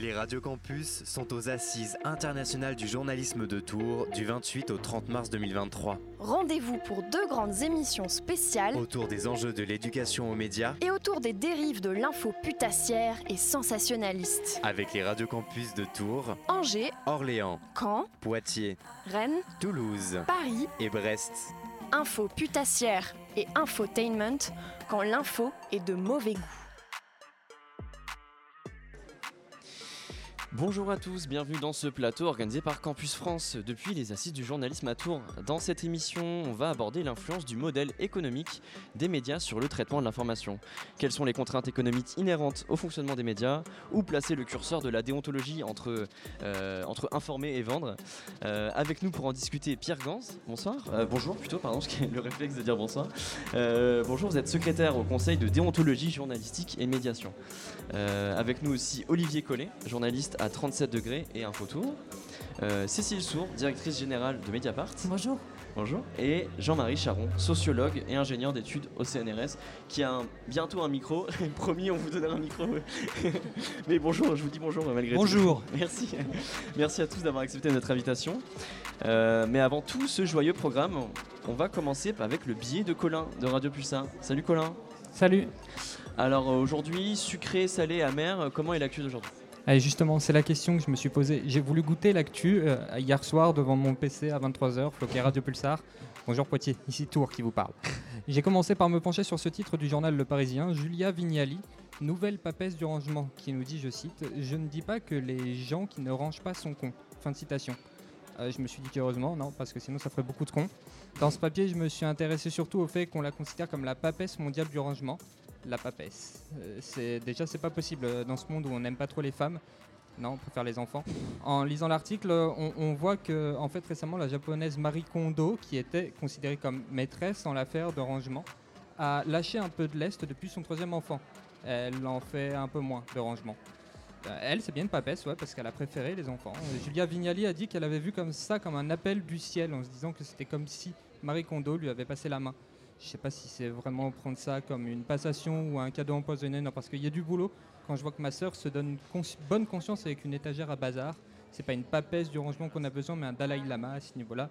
Les radios campus sont aux assises internationales du journalisme de Tours du 28 au 30 mars 2023. Rendez-vous pour deux grandes émissions spéciales Autour des enjeux de l'éducation aux médias, et autour des dérives de l'info putassière et sensationnaliste. avec les radios campus de Tours, Angers, Orléans, Caen, Poitiers, Rennes, Toulouse Paris, et Brest. info putassière et infotainment quand l'info est de mauvais goût. Bonjour à tous, bienvenue dans ce plateau organisé par Campus France depuis les assises du journalisme à Tours. Dans cette émission, on va aborder l'influence du modèle économique des médias sur le traitement de l'information. Quelles sont les contraintes économiques inhérentes au fonctionnement des médias? Où placer le curseur de la déontologie entre, euh, entre informer et vendre? Euh, Avec nous pour en discuter Pierre Gans, bonsoir. Euh, bonjour plutôt, pardon, j'ai le réflexe de dire bonsoir. Bonjour, vous êtes secrétaire au Conseil de déontologie journalistique et médiation. Avec nous aussi Olivier Collet, journaliste à 37 degrés et Infotour. Euh, Cécile Sour, directrice générale de Mediapart. Bonjour. Bonjour. Et Jean-Marie Charon, sociologue et ingénieur d'études au CNRS, qui a un- bientôt un micro. Promis, on vous donnera un micro. Mais bonjour, je vous dis bonjour malgré tout. Bonjour. Merci. Merci à tous d'avoir accepté notre invitation. Euh, mais avant tout ce joyeux programme, on va commencer avec le billet de Colin de Radio Pulsar. Salut Colin. Salut. Alors euh, aujourd'hui, sucré, salé, amer, comment est l'actu d'aujourd'hui? Allez, justement, c'est la question que je me suis posée. J'ai voulu goûter l'actu euh, hier soir devant mon PC à 23h, floqué Radio Pulsar. Bonjour Poitiers, ici Tour qui vous parle. J'ai commencé par me pencher sur ce titre du journal Le Parisien, Julia Vignali, nouvelle papesse du rangement, qui nous dit, je cite, Je ne dis pas que les gens qui ne rangent pas sont cons. Fin de citation. Euh, je me suis dit qu'heureusement, non, parce que sinon ça ferait beaucoup de cons. Dans ce papier, je me suis intéressé surtout au fait qu'on la considère comme la papesse mondiale du rangement. La papesse. Euh, c'est déjà c'est pas possible euh, dans ce monde où on n'aime pas trop les femmes. Non, on préfère les enfants. En lisant l'article, euh, on, voit que en fait récemment la japonaise Marie Kondo, qui était considérée comme maîtresse en l'affaire de rangement, a lâché un peu de lest depuis son troisième enfant. Elle en fait un peu moins de rangement. Elle, c'est bien une papesse, ouais, parce qu'elle a préféré les enfants. Julia Vignali a dit qu'elle avait vu comme ça, comme un appel du ciel, en se disant que c'était comme si Marie Kondo lui avait passé la main. Je sais pas si c'est vraiment prendre ça comme une passation ou un cadeau empoisonné, non, parce qu'il y a du boulot. Quand je vois que ma sœur se donne cons- bonne conscience avec une étagère à bazar, c'est pas une papesse du rangement qu'on a besoin, mais un Dalai Lama à ce niveau-là.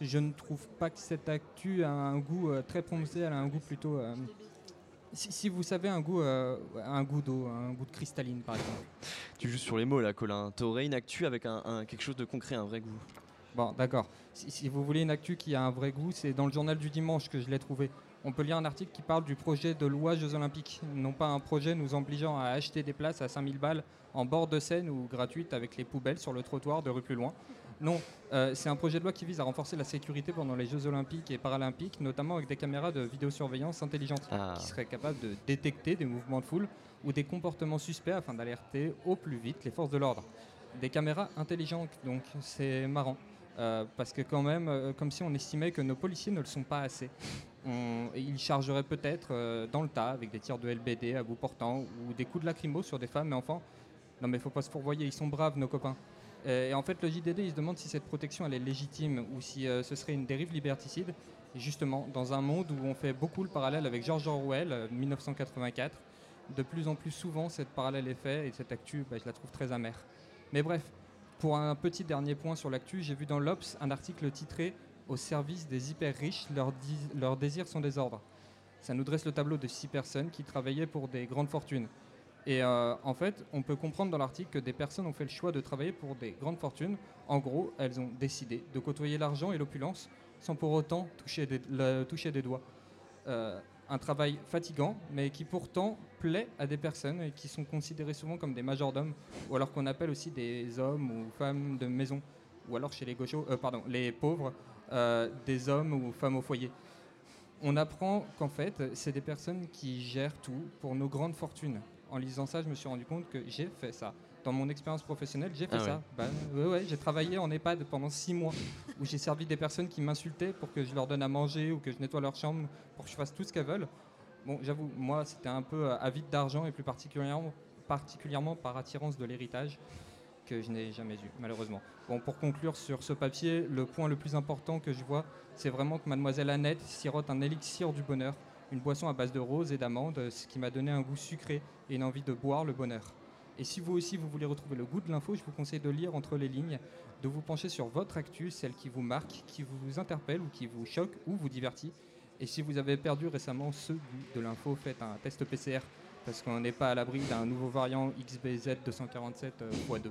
Je ne trouve pas que cette actu a un goût euh, très prononcé, elle a un goût plutôt. euh, si, vous savez, un goût, euh, un goût d'eau, un goût de cristalline par exemple. Tu joues sur les mots là, Colin. T'aurais une actu avec un- quelque chose de concret, un vrai goût? Bon, d'accord. Si, si vous voulez une actu qui a un vrai goût, c'est dans le journal du dimanche que je l'ai trouvé. On peut lire un article qui parle du projet de loi Jeux Olympiques. Non pas un projet nous obligeant à acheter des places à 5000 balles en bord de Seine ou gratuites avec les poubelles sur le trottoir de rue plus loin. Non, euh, c'est un projet de loi qui vise à renforcer la sécurité pendant les Jeux Olympiques et Paralympiques, notamment avec des caméras de vidéosurveillance intelligentes Ah. qui seraient capables de détecter des mouvements de foule ou des comportements suspects afin d'alerter au plus vite les forces de l'ordre. Des caméras intelligentes, donc c'est marrant. Euh, parce que quand même, euh, comme si on estimait que nos policiers ne le sont pas assez. Ils chargeraient peut-être euh, dans le tas avec des tirs de LBD à bout portant ou des coups de lacrymo sur des femmes et enfants. Non mais faut pas se fourvoyer, ils sont braves nos copains. Et en fait, le JDD, il se demande si cette protection elle est légitime ou si ce serait une dérive liberticide. Justement, dans un monde où on fait beaucoup le parallèle avec George Orwell, euh, 1984, de plus en plus souvent, cette parallèle est fait et cette actu, bah, je la trouve très amère. Mais bref, pour un petit dernier point sur l'actu, j'ai vu dans l'Obs un article titré Au service des hyper riches, leurs, désirs sont des ordres. Ça nous dresse le tableau de six personnes qui travaillaient pour des grandes fortunes. Et euh, en fait, on peut comprendre dans l'article que des personnes ont fait le choix de travailler pour des grandes fortunes. En gros, elles ont décidé de côtoyer l'argent et l'opulence sans pour autant toucher des, le- toucher des doigts. Euh, un travail fatigant, mais qui pourtant plaît à des personnes et qui sont considérées souvent comme des majordomes, ou alors qu'on appelle aussi des hommes ou femmes de maison, ou alors chez les gauchos, euh, pardon, les pauvres, euh, des hommes ou femmes au foyer. On apprend qu'en fait, c'est des personnes qui gèrent tout pour nos grandes fortunes. En lisant ça, je me suis rendu compte que j'ai fait ça. Dans mon expérience professionnelle, j'ai fait Ah ouais. ça. Bah, ouais, ouais, j'ai travaillé en EHPAD pendant six mois, où j'ai servi des personnes qui m'insultaient pour que je leur donne à manger ou que je nettoie leur chambre, pour que je fasse tout ce qu'elles veulent. Bon, j'avoue, moi, c'était un peu euh, avide d'argent et plus particulièrement, particulièrement par attirance de l'héritage que je n'ai jamais eu, malheureusement. Bon, pour conclure sur ce papier, le point le plus important que je vois, c'est vraiment que mademoiselle Annette sirote un élixir du bonheur, une boisson à base de roses et d'amandes, ce qui m'a donné un goût sucré et une envie de boire le bonheur. Et si vous aussi vous voulez retrouver le goût de l'info, je vous conseille de lire entre les lignes, de vous pencher sur votre actu, celle qui vous marque, qui vous interpelle ou qui vous choque ou vous divertit. Et si vous avez perdu récemment ce goût de l'info, faites un test PCR parce qu'on n'est pas à l'abri d'un nouveau variant XBZ 247 x2.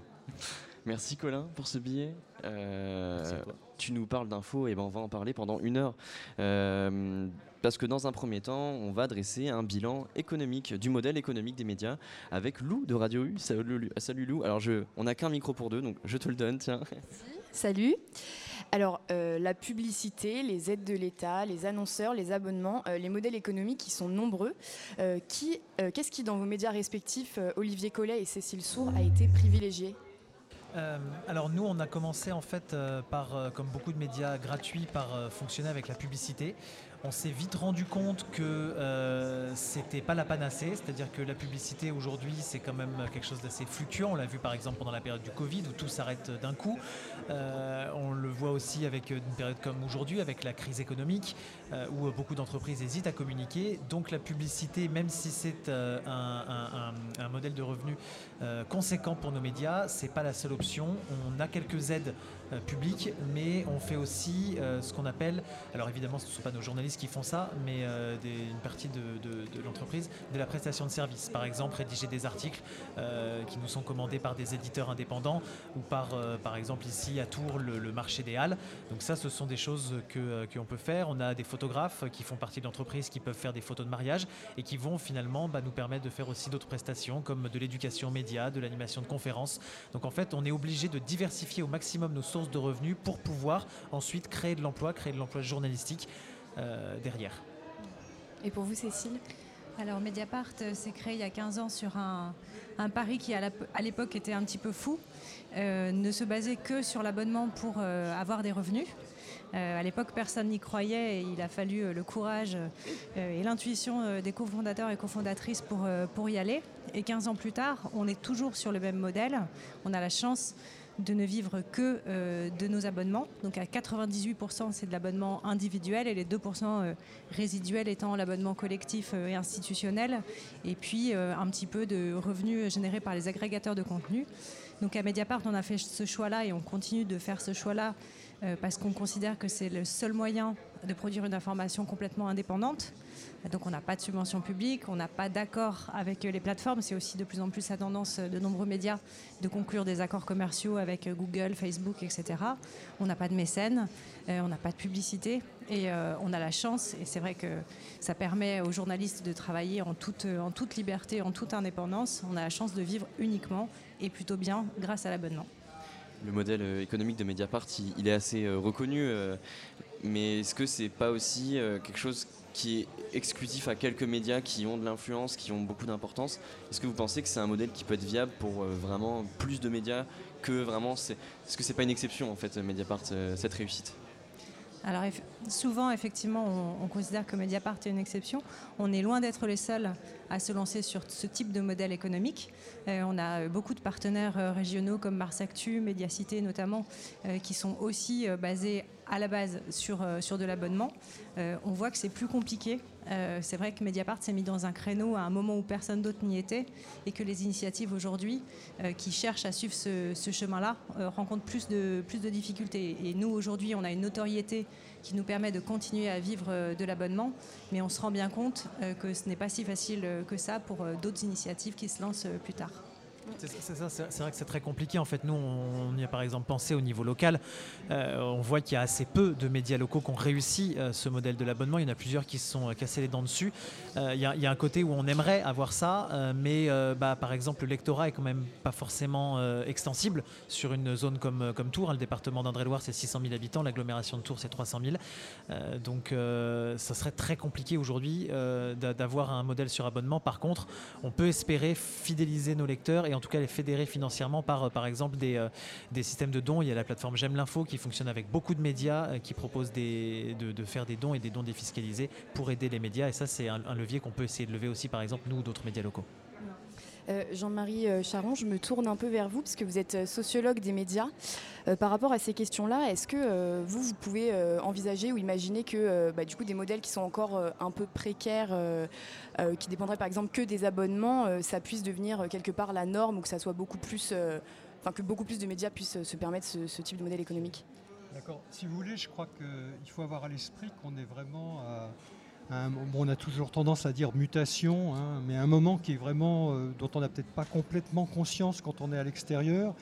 Merci Colin pour ce billet. Euh, tu nous parles d'infos et ben on va en parler pendant une heure. Euh, parce que dans un premier temps, on va dresser un bilan économique du modèle économique des médias avec Lou de Radio U. Salut, Lou. Alors je, on n'a qu'un micro pour deux, donc je te le donne. Tiens. Salut. Alors, euh, la publicité, les aides de l'État, les annonceurs, les abonnements, les modèles économiques qui sont nombreux. qui, qu'est-ce qui, dans vos médias respectifs, Olivier Collet et Cécile Sour, a été privilégié? Euh, alors nous, on a commencé en fait euh, par, euh, comme beaucoup de médias gratuits, par fonctionner avec la publicité on s'est vite rendu compte que euh, c'était pas la panacée, c'est-à-dire que la publicité aujourd'hui c'est quand même quelque chose d'assez fluctuant. On l'a vu par exemple pendant la période du Covid où tout s'arrête d'un coup. Euh, on le voit aussi avec une période comme aujourd'hui, avec la crise économique, euh, où beaucoup d'entreprises hésitent à communiquer. Donc la publicité, même si c'est un, un, modèle de revenu conséquent pour nos médias, c'est pas la seule option. On a quelques aides euh, public, mais on fait aussi euh, ce qu'on appelle, alors évidemment ce ne sont pas nos journalistes qui font ça, mais euh, une partie de, l'entreprise, de la prestation de services. Par exemple, rédiger des articles qui nous sont commandés par des éditeurs indépendants ou par, par exemple ici à Tours, le, marché des Halles. Donc ça, ce sont des choses que qu'on peut faire. On a des photographes qui font partie de l'entreprise qui peuvent faire des photos de mariage et qui vont finalement bah, nous permettre de faire aussi d'autres prestations comme de l'éducation média, de l'animation de conférences. Donc en fait, on est obligé de diversifier au maximum nos de revenus pour pouvoir ensuite créer de l'emploi, créer de l'emploi journalistique euh, derrière. Et pour vous, Cécile? Alors Mediapart euh, s'est créé il y a 15 ans sur un, pari qui à l'époque était un petit peu fou, euh, ne se basait que sur l'abonnement pour avoir des revenus. à l'époque, personne n'y croyait et il a fallu le courage et l'intuition des cofondateurs et cofondatrices pour, pour y aller. Et 15 ans plus tard, on est toujours sur le même modèle. On a la chance de ne vivre que euh, de nos abonnements. Donc à 98%, c'est de l'abonnement individuel et les 2% euh, résiduels étant l'abonnement collectif euh, et institutionnel. Et puis un petit peu de revenus générés par les agrégateurs de contenu. Donc à Mediapart, on a fait ce choix-là et on continue de faire ce choix-là parce qu'on considère que c'est le seul moyen de produire une information complètement indépendante. Donc on n'a pas de subvention publique, on n'a pas d'accord avec les plateformes. C'est aussi de plus en plus la tendance de nombreux médias de conclure des accords commerciaux avec Google, Facebook, etc. On n'a pas de mécènes, euh, on n'a pas de publicité et euh, on a la chance, et c'est vrai que ça permet aux journalistes de travailler en toute, en toute liberté, en toute indépendance. On a la chance de vivre uniquement et plutôt bien grâce à l'abonnement le modèle euh, économique de Mediapart, il, est assez reconnu, mais est-ce que c'est pas aussi quelque chose qui est exclusif à quelques médias qui ont de l'influence, qui ont beaucoup d'importance? Est-ce que vous pensez que c'est un modèle qui peut être viable pour euh, vraiment plus de médias que vraiment Est-ce que c'est pas une exception en fait Mediapart euh, cette réussite? Alors souvent, effectivement, on, considère que Mediapart est une exception. On est loin d'être les seuls à se lancer sur ce type de modèle économique. Euh, on a beaucoup de partenaires régionaux comme Mars Actu, Mediacité notamment, qui sont aussi basés à la base sur, euh, de l'abonnement. Euh, on voit que c'est plus compliqué. Euh, c'est vrai que Mediapart s'est mis dans un créneau à un moment où personne d'autre n'y était et que les initiatives aujourd'hui qui cherchent à suivre ce, chemin-là rencontrent plus de, plus de difficultés. Et nous, aujourd'hui, on a une notoriété qui nous permet de continuer à vivre de l'abonnement, mais on se rend bien compte que ce n'est pas si facile que ça pour d'autres initiatives qui se lancent plus tard. C'est vrai que c'est très compliqué. En fait, nous, on y a par exemple pensé au niveau local. Euh, on voit qu'il y a assez peu de médias locaux qui ont réussi euh, ce modèle de l'abonnement. Il y en a plusieurs qui se sont euh, cassés les dents dessus. Il y, a un côté où on aimerait avoir ça, mais bah, par exemple, le lectorat est quand même pas forcément extensible sur une zone comme, comme Tours. Le département d'Indre-et-Loire, c'est 600 000 habitants. L'agglomération de Tours, c'est 300 000. donc, ça serait très compliqué aujourd'hui d'avoir un modèle sur abonnement. Par contre, on peut espérer fidéliser nos lecteurs et en tout cas les fédérer financièrement par, euh, par exemple, des, euh, des systèmes de dons. Il y a la plateforme J'aime l'info qui fonctionne avec beaucoup de médias euh, qui propose de, faire des dons et des dons défiscalisés pour aider les médias. Et ça, c'est un, levier qu'on peut essayer de lever aussi, par exemple, nous ou d'autres médias locaux. Euh, Jean-Marie euh, Charon, je me tourne un peu vers vous parce que vous êtes euh, sociologue des médias. par rapport à ces questions-là, est-ce que vous, pouvez envisager ou imaginer que bah, du coup des modèles qui sont encore un peu précaires, qui dépendraient par exemple que des abonnements, ça puisse devenir quelque part la norme ou que ça soit beaucoup plus de médias puissent se permettre ce, type de modèle économique? D'accord. Si vous voulez, je crois qu'il faut avoir à l'esprit qu'on est vraiment à on a toujours tendance à dire mutation, hein, mais un moment qui est vraiment, euh, dont on n'a peut-être pas complètement conscience quand on est à l'extérieur,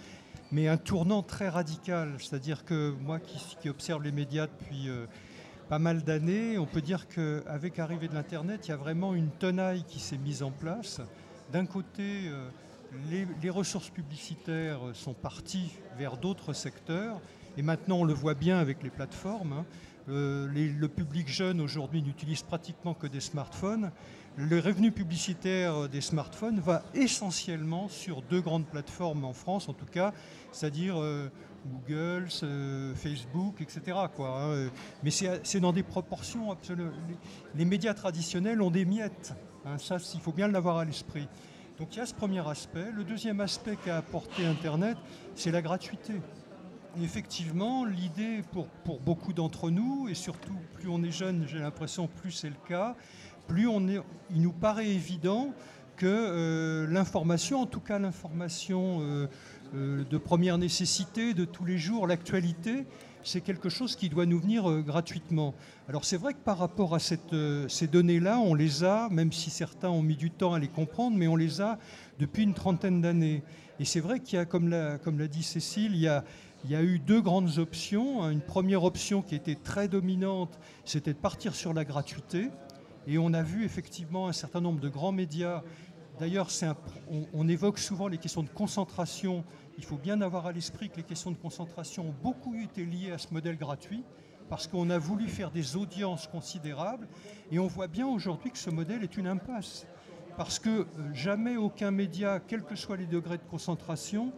mais un tournant très radical. C'est-à-dire que moi qui, observe les médias depuis euh, pas mal d'années, on peut dire qu'avec l'arrivée de l'Internet, il y a vraiment une tenaille qui s'est mise en place. D'un côté, euh, les, ressources publicitaires sont parties vers d'autres secteurs, et maintenant on le voit bien avec les plateformes. Hein. Euh, le public jeune aujourd'hui n'utilise pratiquement que des smartphones. Le revenu publicitaire des smartphones va essentiellement sur deux grandes plateformes en France, en tout cas, c'est-à-dire euh, Google, Facebook, etc. Hein. Mais c'est dans des proportions absolument. Les, médias traditionnels ont des miettes. Hein. ça, il faut bien l'avoir à l'esprit. Donc il y a ce premier aspect. Le deuxième aspect qu'a apporté Internet, c'est la gratuité effectivement, l'idée pour, beaucoup d'entre nous, et surtout plus on est jeune, j'ai l'impression, plus c'est le cas, plus on est, il nous paraît évident que euh, l'information, en tout cas l'information euh, euh, de première nécessité, de tous les jours, l'actualité, c'est quelque chose qui doit nous venir gratuitement. Alors c'est vrai que par rapport à cette, ces données-là, on les a, même si certains ont mis du temps à les comprendre, mais on les a depuis une trentaine d'années. Et c'est vrai qu'il y a, comme comme l'a dit Cécile, il y a, il y a eu deux grandes options. Une première option qui était très dominante, c'était de partir sur la gratuité. Et on a vu effectivement un certain nombre de grands médias. D'ailleurs, on, évoque souvent les questions de concentration. Il faut bien avoir à l'esprit que les questions de concentration ont beaucoup été liées à ce modèle gratuit, parce qu'on a voulu faire des audiences considérables. Et on voit bien aujourd'hui que ce modèle est une impasse. Parce que euh, jamais aucun média, quels que soient les degrés de concentration,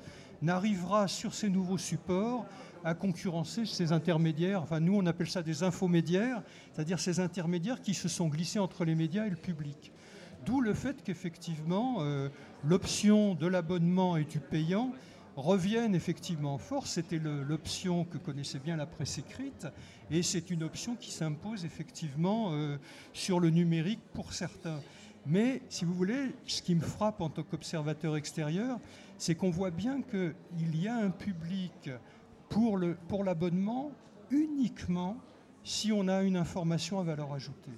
n'arrivera sur ces nouveaux supports à concurrencer ces intermédiaires. Enfin, nous, on appelle ça des infomédiaires, c'est-à-dire ces intermédiaires qui se sont glissés entre les médias et le public. D'où le fait qu'effectivement, euh, l'option de l'abonnement et du payant reviennent effectivement en force. C'était l'option que connaissait bien la presse écrite, et c'est une option qui s'impose effectivement euh, sur le numérique pour certains. Mais si vous voulez, ce qui me frappe en tant qu'observateur extérieur, c'est qu'on voit bien qu'il y a un public pour l'abonnement pour uniquement si on a une information à valeur ajoutée.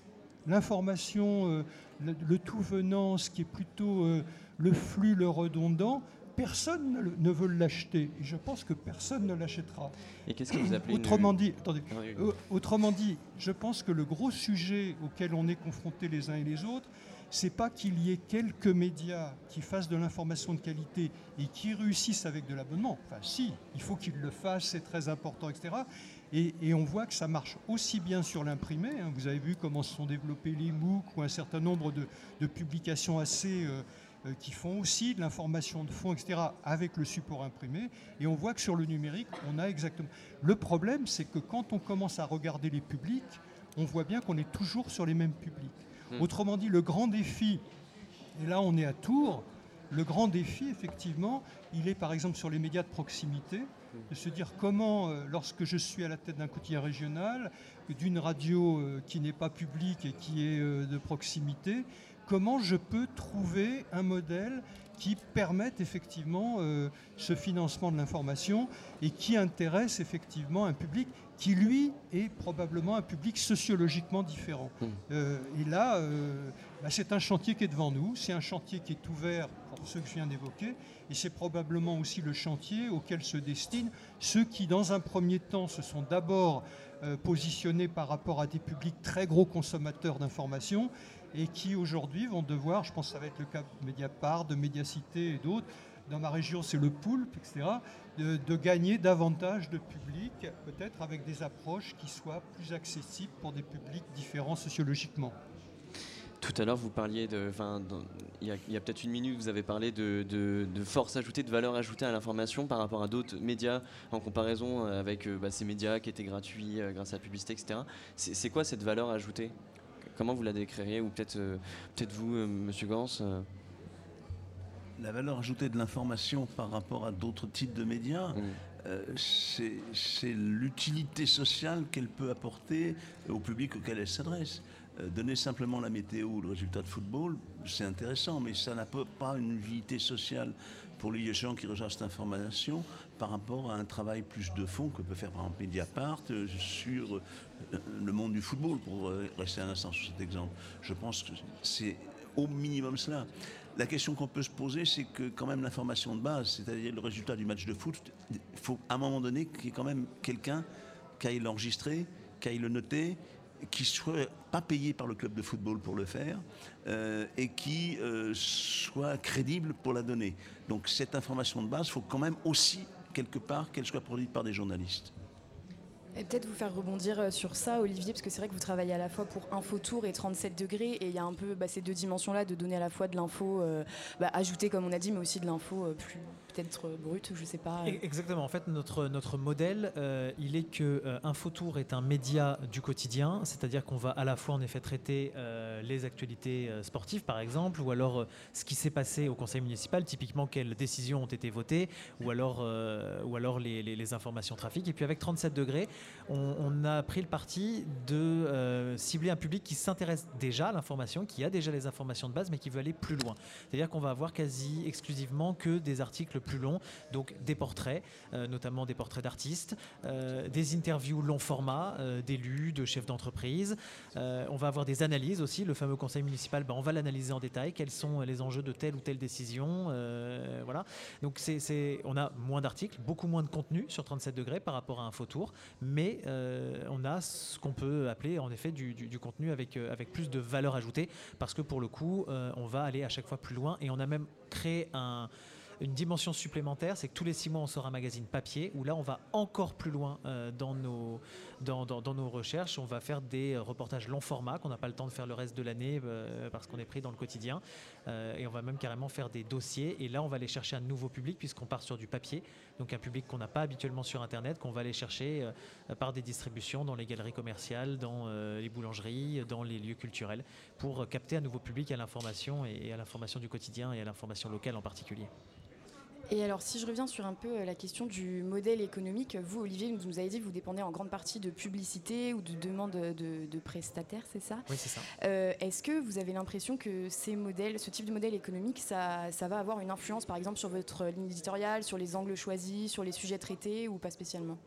L'information, euh, le, tout venant, ce qui est plutôt euh, le flux, le redondant, personne ne, veut l'acheter. Et je pense que personne ne l'achètera. Et qu'est-ce que vous appelez autrement, dit, attendez, euh, autrement dit, je pense que le gros sujet auquel on est confrontés les uns et les autres, c'est pas qu'il y ait quelques médias qui fassent de l'information de qualité et qui réussissent avec de l'abonnement. Enfin, si, il faut qu'ils le fassent, c'est très important, etc. Et, on voit que ça marche aussi bien sur l'imprimé. Hein. Vous avez vu comment se sont développés les MOOC ou un certain nombre de, publications assez euh, euh, qui font aussi de l'information de fond, etc., avec le support imprimé. Et on voit que sur le numérique, on a exactement. Le problème, c'est que quand on commence à regarder les publics, on voit bien qu'on est toujours sur les mêmes publics. Hmm. Autrement dit, le grand défi, et là on est à Tours, le grand défi, effectivement, il est par exemple sur les médias de proximité, de se dire comment, euh, lorsque je suis à la tête d'un quotidien régional, d'une radio euh, qui n'est pas publique et qui est euh, de proximité, comment je peux trouver un modèle qui permette effectivement ce financement de l'information et qui intéresse effectivement un public qui lui est probablement un public sociologiquement différent. Hmm. Euh, et là, euh, bah, c'est un chantier qui est devant nous, c'est un chantier qui est ouvert pour ceux que je viens d'évoquer, et c'est probablement aussi le chantier auquel se destinent ceux qui, dans un premier temps, se sont d'abord euh, positionnés par rapport à des publics très gros consommateurs d'informations, et qui aujourd'hui vont devoir, je pense que ça va être le cas de Mediapart, de Mediacité et d'autres, dans ma région c'est le poulpe, etc., de, gagner davantage de public, peut-être avec des approches qui soient plus accessibles pour des publics différents sociologiquement. Tout à l'heure, vous parliez de. Enfin, il y a, peut-être une minute, vous avez parlé de, force ajoutée, de valeur ajoutée à l'information par rapport à d'autres médias en comparaison avec euh, bah, ces médias qui étaient gratuits euh, grâce à la publicité, etc. C'est quoi cette valeur ajoutée? Comment vous la décririez Ou peut-être euh, vous, Monsieur Gans la valeur ajoutée de l'information par rapport à d'autres types de médias, euh, c'est l'utilité sociale qu'elle peut apporter au public auquel elle s'adresse. Euh, donner simplement la météo ou le résultat de football, c'est intéressant, mais ça n'a pas- une utilité sociale pour les gens qui reçoivent cette information par rapport à un travail plus de fond que peut faire par exemple Mediapart euh, sur euh, le monde du football, pour rester un instant sur cet exemple. Je pense que c'est au minimum cela. La question qu'on peut se poser, c'est que quand même l'information de base, c'est-à-dire le résultat du match de foot, il faut à un moment donné qu'il y ait quand même quelqu'un qui aille l'enregistrer, qui aille le noter, qui soit pas payé par le club de football pour le faire euh, et qui euh, soit crédible pour la donner. Donc cette information de base, il faut quand même aussi quelque part qu'elle soit produite par des journalistes. Peut-être vous faire rebondir euh, sur ça, Olivier, parce que c'est vrai que vous travaillez à la fois pour Infotour et 37 degrés, et il y a un peu bah, ces deux dimensions-là de donner à la fois de l'info euh, bah, ajoutée, comme on a dit, mais aussi de l'info euh, plus peut-être euh, brute, je sais pas. Exactement. En fait, notre, notre modèle, euh, il est que euh, Infotour est un média du quotidien, c'est-à-dire qu'on va à la fois en effet traiter euh, les actualités sportives, par exemple, ou alors ce qui s'est passé au conseil municipal, typiquement quelles décisions ont été votées, ou alors, ou alors les, informations trafic. Et puis avec 37 degrés, on, on a pris le parti de cibler un public qui s'intéresse déjà à l'information, qui a déjà les informations de base, mais qui veut aller plus loin. C'est-à-dire qu'on va avoir quasi exclusivement que des articles plus longs, donc des portraits, euh, notamment des portraits d'artistes, euh, des interviews long format euh, d'élus, de chefs d'entreprise. On va avoir des analyses aussi. Le fameux conseil municipal, ben, on va l'analyser en détail. Quels sont les enjeux de telle ou telle décision Voilà. Donc on a moins d'articles, beaucoup moins de contenu sur 37 degrés par rapport à un faux tour, mais on a ce qu'on peut appeler en effet du, contenu avec, avec plus de valeur ajoutée, parce que pour le coup, on va aller à chaque fois plus loin et on a même créé un une dimension supplémentaire, c'est que tous les six mois, on sort un magazine papier où là, on va encore plus loin euh, dans, nos, dans, dans- nos recherches. On va faire des euh, reportages long format qu'on n'a pas le temps de faire le reste de l'année euh, parce qu'on est pris dans le quotidien. Et on va même carrément faire des dossiers. Et là, on va aller chercher un nouveau public puisqu'on part sur du papier. Donc un public qu'on n'a pas habituellement sur Internet, qu'on va aller chercher par des distributions dans les galeries commerciales, dans les boulangeries, dans les lieux culturels, pour capter un nouveau public à l'information et à l'information du quotidien et à l'information locale en particulier. Et alors, si je reviens sur un peu euh, la question du modèle économique, vous, Olivier, vous nous avez dit que vous dépendez en grande partie de publicité ou de demande de, de prestataires, c'est ça? Oui, c'est ça. Euh, Est-ce que vous avez l'impression que ces modèles, ce type de modèle économique, ça, ça va avoir une influence, par exemple, sur votre ligne éditoriale, sur les angles choisis, sur les sujets traités, ou pas spécialement?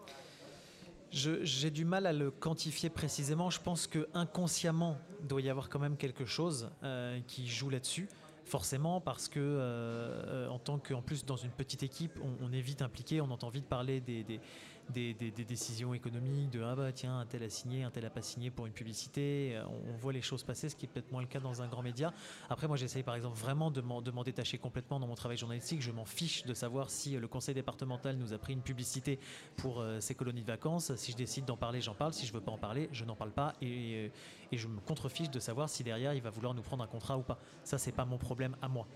J'ai du mal à le quantifier précisément. Je pense que inconsciemment, il doit y avoir quand même quelque chose euh, qui joue là-dessus. Forcément, parce que euh, euh, en tant qu'en plus dans une petite équipe, on, est vite impliqué, on entend vite parler des, des- des- des décisions économiques, de ah bah tiens un tel a signé, un tel a pas signé pour une publicité. Euh, On, on voit les choses passer, ce qui est peut-être moins le cas dans un grand média. Après, moi j'essaye par exemple vraiment de m'en détacher complètement dans mon travail journalistique. Je m'en fiche de savoir si euh, le conseil départemental nous a pris une publicité pour euh, ces colonies de vacances. Si je décide d'en parler, j'en parle. Si je veux pas en parler, je n'en parle pas. Et, euh, et je me contrefiche de savoir si derrière il va vouloir nous prendre un contrat ou pas. Ça, c'est pas mon problème à moi.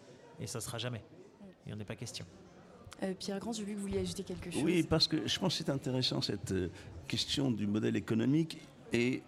Et ça sera jamais. Il n'y en est pas question. Euh, Pierre Grand, j'ai vu que vous vouliez ajouter quelque chose. Oui, parce que je pense que c'est intéressant cette euh, question du modèle économique et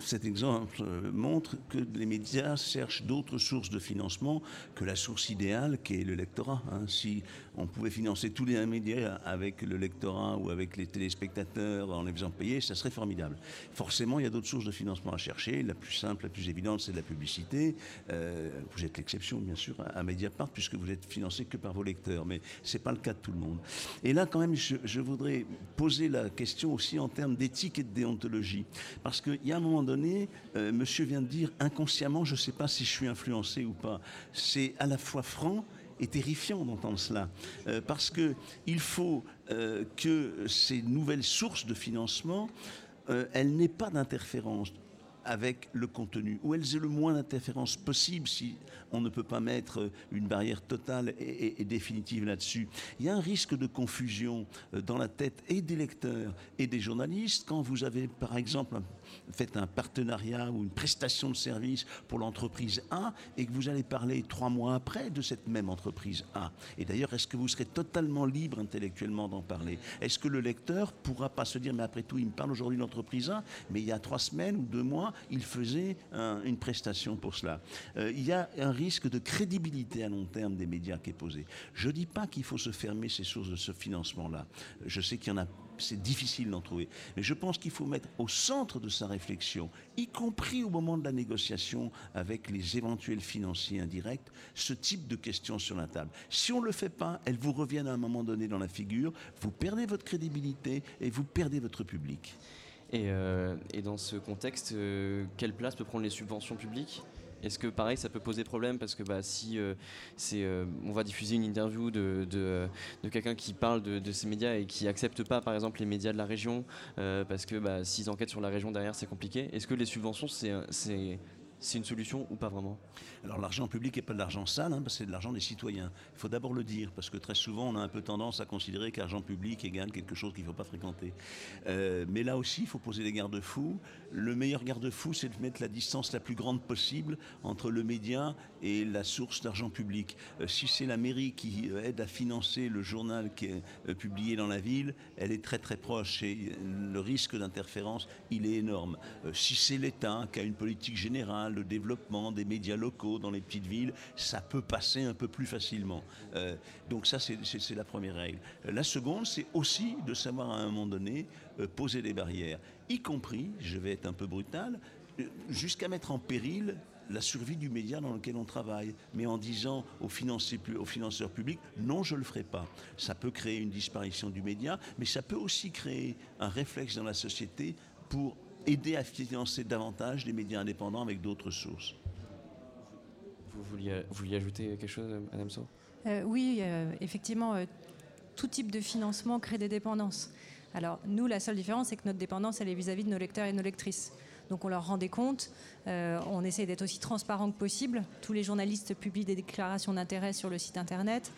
cet exemple euh, montre que les médias cherchent d'autres sources de financement que la source idéale qui est le lectorat. hein. Si on pouvait financer tous les médias avec le lectorat ou avec les téléspectateurs en les faisant payer, ça serait formidable. Forcément, il y a d'autres sources de financement à chercher. La plus simple, la plus évidente, c'est de la publicité. Euh, vous êtes l'exception, bien sûr, à Mediapart, puisque vous êtes financé que par vos lecteurs, mais c'est pas le cas de tout le monde. Et là, quand même, je, voudrais poser la question aussi en termes d'éthique et de déontologie. Parce qu'il y a un moment donné, euh, monsieur vient de dire inconsciemment, je ne sais pas si je suis influencé ou pas. C'est à la fois franc et terrifiant d'entendre cela. Euh, parce qu'il faut euh, que ces nouvelles sources de financement, euh, elles n'aient pas d'interférence avec le contenu, ou elles aient le moins d'interférence possible si on ne peut pas mettre une barrière totale et, et- définitive là-dessus. Il y a un risque de confusion euh, dans la tête et des lecteurs et des journalistes quand vous avez, par exemple, un- fait un partenariat ou une prestation de service pour l'entreprise A et que vous allez parler trois mois après de cette même entreprise A. Et d'ailleurs, est-ce que vous serez totalement libre intellectuellement d'en parler? Est-ce que le lecteur pourra pas se dire, mais après tout, il me parle aujourd'hui de l'entreprise A, mais il y a trois semaines ou deux mois, il faisait une prestation pour cela? Euh, il y a un risque de crédibilité à long terme des médias qui est posé. Je ne dis pas qu'il faut se fermer ces sources de ce financement-là. Je sais qu'il y en a c'est difficile d'en trouver. Mais je pense qu'il faut mettre au centre de sa réflexion, y compris au moment de la négociation avec les éventuels financiers indirects, ce type de questions sur la table. Si on ne le fait pas, elles vous reviennent à un moment donné dans la figure, vous perdez votre crédibilité et vous perdez votre public. Et, euh, dans ce contexte, euh, quelle place peut prendre les subventions publiques? Est-ce que pareil, ça peut poser problème parce que bah, si euh, c'est, euh, on va diffuser une interview de, de, quelqu'un qui parle de, ces médias et qui accepte pas, par exemple, les médias de la région euh, parce que bah, s'ils enquêtent sur la région derrière, c'est compliqué. Est-ce que les subventions, c'est c'est une solution ou pas vraiment? Alors l'argent public n'est pas de l'argent sale, hein, c'est de l'argent des citoyens. Il faut d'abord le dire, parce que très souvent on a un peu tendance à considérer qu'argent public égale quelque chose qu'il ne faut pas fréquenter. Euh, mais là aussi, il faut poser des garde-fous. Le meilleur garde-fou, c'est de mettre la distance la plus grande possible entre le média et la source d'argent public. Euh, si c'est la mairie qui euh, aide à financer le journal qui est publié dans la ville, elle est très très proche et le risque d'interférence, il est énorme. si c'est l'État qui a une politique générale, le développement des médias locaux dans les petites villes, ça peut passer un peu plus facilement. Euh, donc ça, c'est la première règle. La seconde, c'est aussi de savoir à un moment donné euh, poser des barrières, y compris, je vais être un peu brutal, euh, jusqu'à mettre en péril la survie du média dans lequel on travaille, mais en disant aux, aux financeurs publics, non, je ne le ferai pas. Ça peut créer une disparition du média, mais ça peut aussi créer un réflexe dans la société pour aider à financer davantage les médias indépendants avec d'autres sources. Vous vouliez, ajouter quelque chose, Madame So euh, Oui, euh, effectivement, euh, tout type de financement crée des dépendances. Alors nous, la seule différence, c'est que notre dépendance, elle est vis-à-vis de nos lecteurs et nos lectrices. Donc on leur rend des comptes, on essaie d'être aussi transparent que possible. Tous les journalistes publient des déclarations d'intérêt sur le site internet.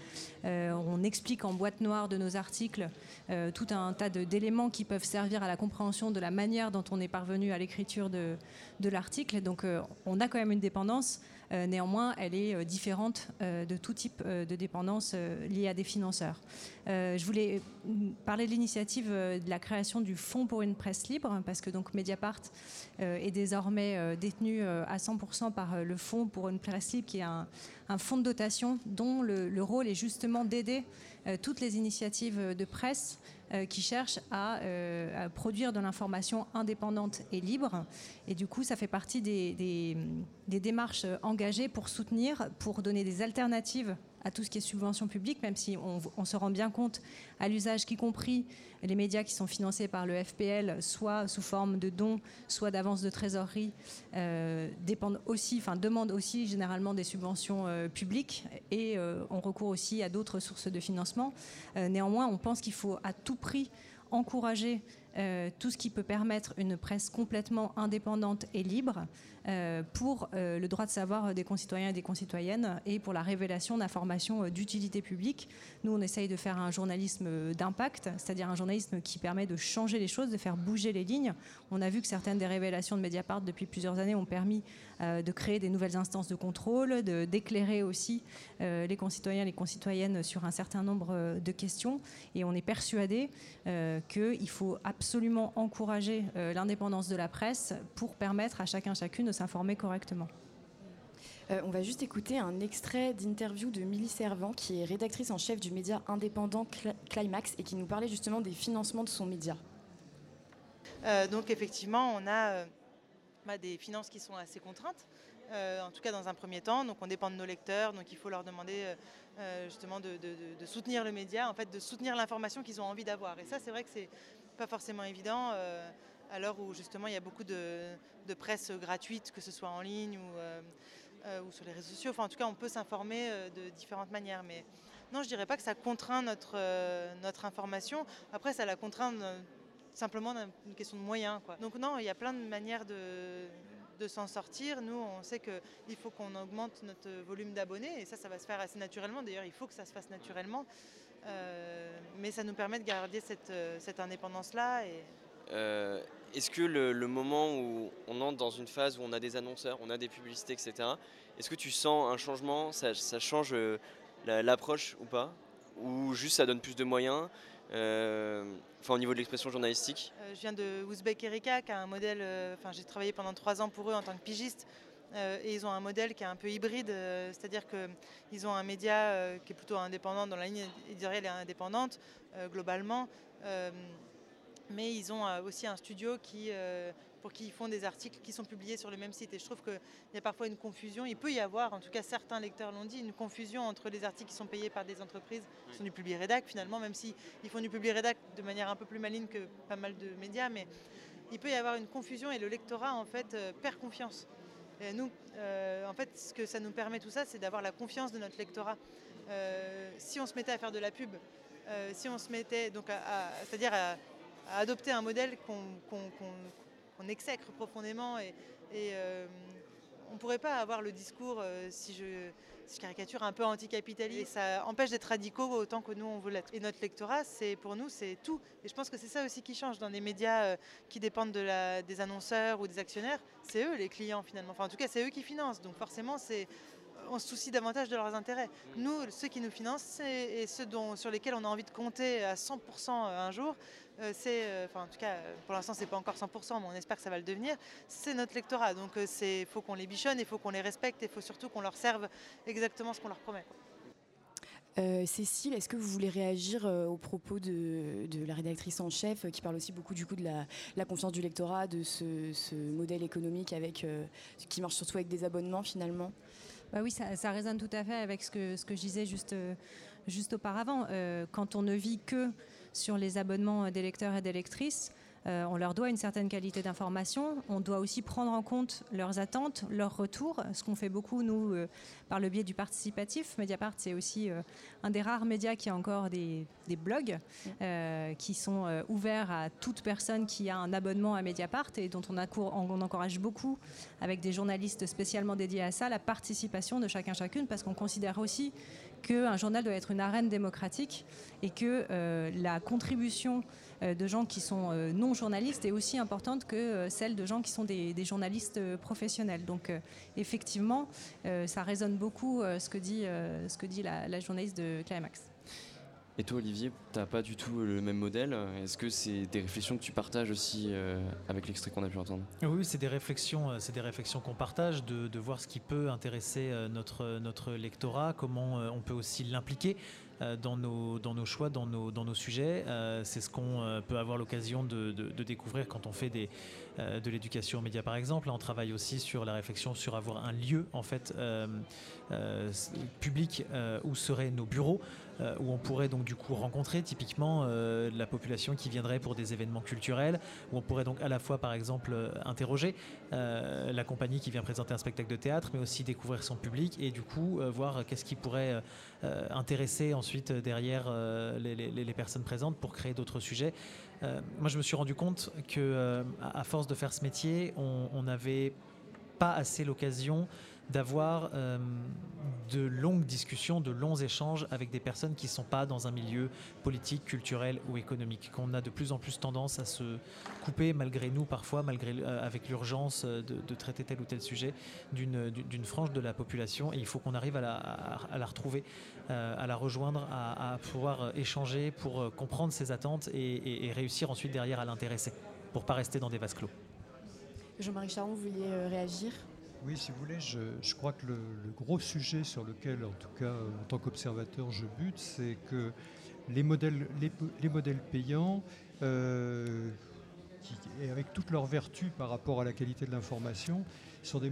on explique en boîte noire de nos articles tout un tas d'éléments qui peuvent servir à la compréhension de la manière dont on est parvenu à l'écriture de l'article. Donc on a quand même une dépendance. Euh, néanmoins, elle est euh, différente euh, de tout type de dépendance liée à des financeurs. je voulais parler de l'initiative de la création du Fonds pour une presse libre, parce que donc Mediapart est désormais détenu à 100% par le Fonds pour une presse libre, qui est un, fonds de dotation dont le rôle est justement d'aider toutes les initiatives de presse euh, qui cherchent euh, à, produire de l'information indépendante et libre. Et du coup, ça fait partie des, des démarches engagées pour soutenir, pour donner des alternatives à tout ce qui est subvention publique, même si on, se rend bien compte à l'usage qu'y compris les médias qui sont financés par le FPL, soit sous forme de dons, soit d'avance de trésorerie, euh, aussi, enfin demandent aussi généralement des subventions euh, publiques et euh, on aussi à d'autres sources de financement. néanmoins, on pense qu'il faut à tout prix encourager tout ce qui peut permettre une presse complètement indépendante et libre, euh, pour euh, le droit de savoir des concitoyens et des concitoyennes et pour la révélation d'informations euh, d'utilité publique. Nous, on essaye de faire un journalisme d'impact, c'est-à-dire un journalisme qui permet de changer les choses, de faire bouger les lignes. On a vu que certaines des révélations de Mediapart depuis plusieurs années ont permis de créer des nouvelles instances de contrôle, d'éclairer aussi les concitoyens et les concitoyennes sur un certain nombre de questions. Et on est persuadé qu'il faut absolument encourager l'indépendance de la presse pour permettre à chacun, chacune de s'informer correctement. Euh, on va juste écouter un extrait d'interview de Milly Servant, qui est rédactrice en chef du média indépendant Climax et qui nous parlait justement des financements de son média. Euh, donc effectivement, on a euh, bah, des finances qui sont assez contraintes, en tout cas dans un premier temps. Donc on dépend de nos lecteurs, donc il faut leur demander justement de, soutenir le média, en fait de soutenir l'information qu'ils ont envie d'avoir. Et ça, c'est vrai que c'est pas forcément évident à l'heure où justement il y a beaucoup de, presse gratuite, que ce soit en ligne ou, euh, euh, ou, sur les réseaux sociaux. Enfin, en tout cas, on peut s'informer euh, de différentes manières. Mais non, je dirais pas que ça contraint notre, information. Après, ça la contraint simplement d'une question de moyens. Donc non, il y a plein de manières de, s'en sortir. Nous, on sait qu'il faut qu'on augmente notre volume d'abonnés et ça, ça va se faire assez naturellement. D'ailleurs, il faut que ça se fasse naturellement. mais ça nous permet de garder cette, indépendance-là. Est-ce que le, moment où on entre dans une phase où on a des annonceurs, on a des publicités, etc., est-ce que tu sens un changement? Ça, change euh, l'approche ou pas? Ou juste ça donne plus de moyens enfin au niveau de l'expression journalistique? Je viens de Ouzbek Erika, qui a un modèle. Enfin, j'ai travaillé pendant trois ans pour eux en tant que pigiste. et ils ont un modèle qui est un peu hybride, c'est-à-dire qu'ils ont un média qui est plutôt indépendant dans la ligne éditoriale et indépendante globalement, mais ils ont aussi un studio qui pour qui font des articles qui sont publiés sur le même site. Et je trouve qu'il y a parfois une confusion. Il peut y avoir, en tout cas certains lecteurs l'ont dit, une confusion entre les articles qui sont payés par des entreprises qui sont du public rédac finalement, même s'ils font du public rédac de manière un peu plus maligne que pas mal de médias. Mais il peut y avoir une confusion et le lectorat en fait euh, perd confiance. Et nous, euh, en fait, ce que ça nous permet tout ça, c'est d'avoir la confiance de notre lectorat. Euh, si on se mettait à faire de la pub, si on se mettait donc c'est-à-dire à, adopter un modèle qu'on on exècre profondément et, euh, on ne pourrait pas avoir le discours, euh, si, je, caricature, un peu anticapitaliste. ça empêche d'être radicaux autant que nous, on veut l'être. Et notre lectorat, pour nous, c'est tout. Et je pense que c'est ça aussi qui change dans des médias euh, qui dépendent de des annonceurs ou des actionnaires. C'est eux les clients, finalement. En tout cas, c'est eux qui financent. Donc forcément, on se soucie davantage de leurs intérêts. Nous, ceux qui nous financent et ceux dont, sur lesquels on a envie de compter à 100% un jour, c'est, euh, enfin en tout cas pour l'instant c'est pas encore 100%, mais on espère que ça va le devenir, c'est notre lectorat. Donc il euh, faut qu'on les bichonne, il faut qu'on les respecte, il faut surtout qu'on leur serve exactement ce qu'on leur promet. Cécile, est-ce que vous voulez réagir aux propos de, la rédactrice en chef qui parle aussi beaucoup du coup de la, confiance du lectorat, de ce, modèle économique avec, qui marche surtout avec des abonnements finalement? Bah oui, ça, résonne tout à fait avec ce que, ce que je disais juste, juste auparavant. quand on ne vit que sur les abonnements des lecteurs et des lectrices. Euh, on leur doit une certaine qualité d'information. On doit aussi prendre en compte leurs attentes, leurs retours, ce qu'on fait beaucoup, nous, euh, par le biais du participatif. Mediapart, c'est aussi euh, un des rares médias qui a encore des, blogs qui sont ouverts à toute personne qui a un abonnement à Mediapart et dont on, on encourage beaucoup, avec des journalistes spécialement dédiés à ça, la participation de chacun chacune, parce qu'on considère aussi qu'un journal doit être une arène démocratique et que euh, la contribution euh, de gens qui sont euh, non journalistes est aussi importante que celle de gens qui sont des, journalistes professionnels. Donc effectivement, ça résonne beaucoup ce que dit, ce que dit la, la journaliste de Climax. Et toi, Olivier, tu n'as pas du tout le même modèle. Est-ce que c'est des réflexions que tu partages aussi euh, avec l'extrait qu'on a pu entendre? Oui, c'est des réflexions, euh, c'est des réflexions qu'on partage, de, voir ce qui peut intéresser euh, notre, notre lectorat, comment on peut aussi l'impliquer dans nos, choix, dans nos, sujets. c'est ce qu'on peut avoir l'occasion de, découvrir quand on fait de l'éducation aux médias, par exemple. on travaille aussi sur la réflexion sur avoir un lieu en fait public où seraient nos bureaux. Euh, où on pourrait donc du coup rencontrer typiquement euh, la population qui viendrait pour des événements culturels, où on pourrait donc à la fois par exemple euh, interroger la compagnie qui vient présenter un spectacle de théâtre, mais aussi découvrir son public et du coup voir qu'est-ce qui pourrait intéresser ensuite derrière les, personnes présentes pour créer d'autres sujets. moi, je me suis rendu compte que à force de faire ce métier, on n'avait pas assez l'occasion d'avoir euh, de longues discussions, de longs échanges avec des personnes qui ne sont pas dans un milieu politique, culturel ou économique. Qu'on a de plus en plus tendance à se couper, malgré nous parfois, malgré euh, avec l'urgence de, traiter tel ou tel sujet, d'une frange de la population. Et il faut qu'on arrive à la, retrouver, euh, à la rejoindre, à, pouvoir échanger pour comprendre ses attentes et, réussir ensuite derrière à l'intéresser, pour pas rester dans des vases clos. Jean-Marie Charon, vous vouliez réagir? Oui, si vous voulez, je, crois que le, gros sujet sur lequel, en tout cas en tant qu'observateur, je bute, c'est que les modèles, les, modèles payants, euh, et avec toutes leurs vertus par rapport à la qualité de l'information, sont des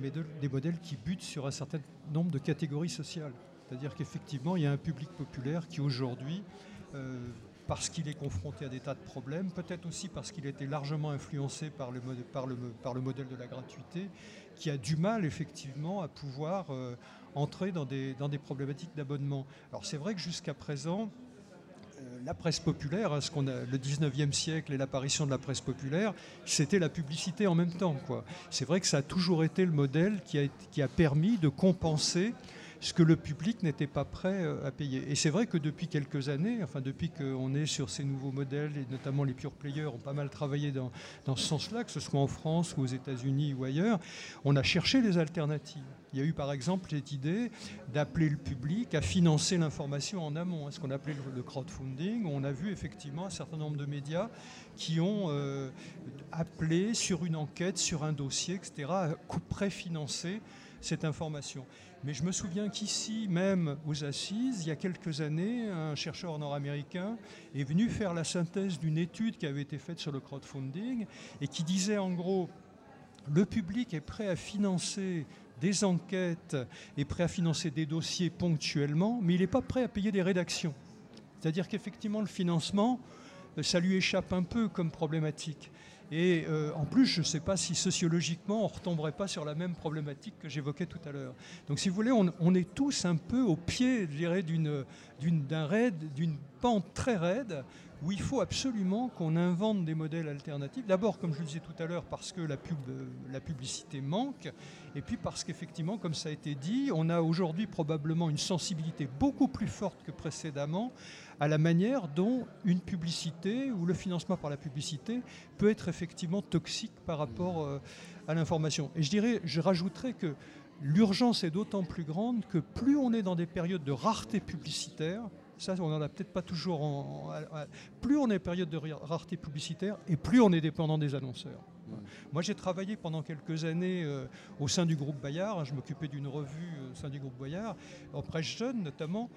modèles, qui butent sur un certain nombre de catégories sociales. C'est-à-dire qu'effectivement, il y a un public populaire qui aujourd'hui euh, parce qu'il est confronté à des tas de problèmes, peut-être aussi parce qu'il a été largement influencé par le, modèle de la gratuité, qui a du mal effectivement à pouvoir euh, entrer dans des, dans des problématiques d'abonnement. Alors c'est vrai que jusqu'à présent, euh, la presse populaire, hein, ce qu'on a, le 19e siècle et l'apparition de la presse populaire, c'était la publicité en même temps. C'est vrai que ça a toujours été le modèle qui a, qui a permis de compenser ce que le public n'était pas prêt à payer. Et c'est vrai que depuis quelques années, enfin depuis qu'on est sur ces nouveaux modèles, et notamment les pure players ont pas mal travaillé dans, dans ce sens-là, que ce soit en France ou aux États-Unis ou ailleurs, on a cherché des alternatives. Il y a eu par exemple cette idée d'appeler le public à financer l'information en amont, hein, ce qu'on appelait le crowdfunding. On a vu effectivement un certain nombre de médias qui ont euh, appelé sur une enquête, sur un dossier, etc., à préfinancer cette information. Mais je me souviens qu'ici, même aux assises, il y a quelques années, un chercheur nord-américain est venu faire la synthèse d'une étude qui avait été faite sur le crowdfunding et qui disait en gros, le public est prêt à financer des enquêtes, est prêt à financer des dossiers ponctuellement, mais il n'est pas prêt à payer des rédactions. C'est-à-dire qu'effectivement, le financement, euh, ça lui échappe un peu comme problématique. Et euh, en plus, je ne sais pas si sociologiquement, on ne retomberait pas sur la même problématique que j'évoquais tout à l'heure. Donc si vous voulez, on, est tous un peu au pied, je dirais, d'un raid, d'une pente très raide, où il faut absolument qu'on invente des modèles alternatifs. D'abord, comme je le disais tout à l'heure, parce que la, pub, la publicité manque, et puis parce qu'effectivement, comme ça a été dit, on a aujourd'hui probablement une sensibilité beaucoup plus forte que précédemment à la manière dont une publicité ou le financement par la publicité peut être effectivement toxique par rapport euh, à l'information. Et je dirais, je rajouterais que l'urgence est d'autant plus grande que plus on est dans des périodes de rareté publicitaire, ça, on n'en a peut-être pas toujours. En, plus on est en période de rareté publicitaire et plus on est dépendant des annonceurs. Moi, j'ai travaillé pendant quelques années euh, au sein du groupe Bayard. je m'occupais d'une revue euh, au sein du groupe Bayard, en presse jeune notamment.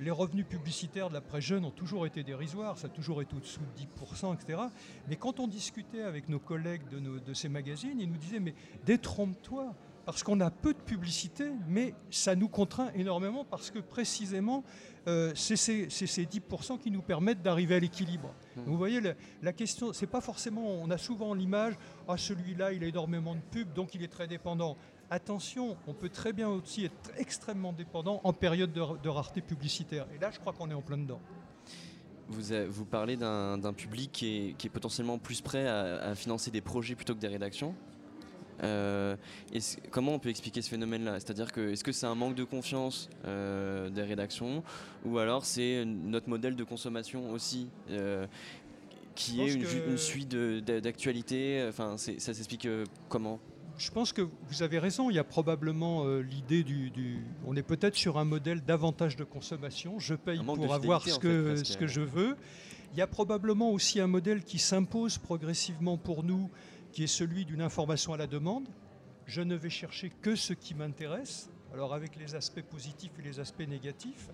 Les revenus publicitaires de la presse jeune ont toujours été dérisoires, ça a toujours été au-dessous de 10%, etc. Mais quand on discutait avec nos collègues de, de ces magazines, ils nous disaient Mais détrompe-toi, parce qu'on a peu de publicité, mais ça nous contraint énormément parce que précisément, euh, c'est ces, 10% qui nous permettent d'arriver à l'équilibre. Mmh. Vous voyez, la, question, c'est pas forcément, on a souvent l'image, ah celui-là, il a énormément de pubs, donc il est très dépendant. Attention, on peut très bien aussi être extrêmement dépendant en période de, rareté publicitaire. Et là, je crois qu'on est en plein dedans. Vous, vous parlez d'un public qui est, potentiellement plus prêt à financer des projets plutôt que des rédactions. Euh, comment on peut expliquer ce phénomène-là? C'est-à-dire que est-ce que c'est un manque de confiance euh, des rédactions? Ou alors c'est notre modèle de consommation aussi euh, qui est une, suite d'actualité Enfin, ça s'explique comment? Je pense que vous avez raison, il y a probablement l'idée du, On est peut-être sur un modèle davantage de consommation, je paye pour avoir ce que, ce que je veux. Il y a probablement aussi un modèle qui s'impose progressivement pour nous, qui est celui d'une information à la demande. Je ne vais chercher que ce qui m'intéresse, alors avec les aspects positifs et les aspects négatifs.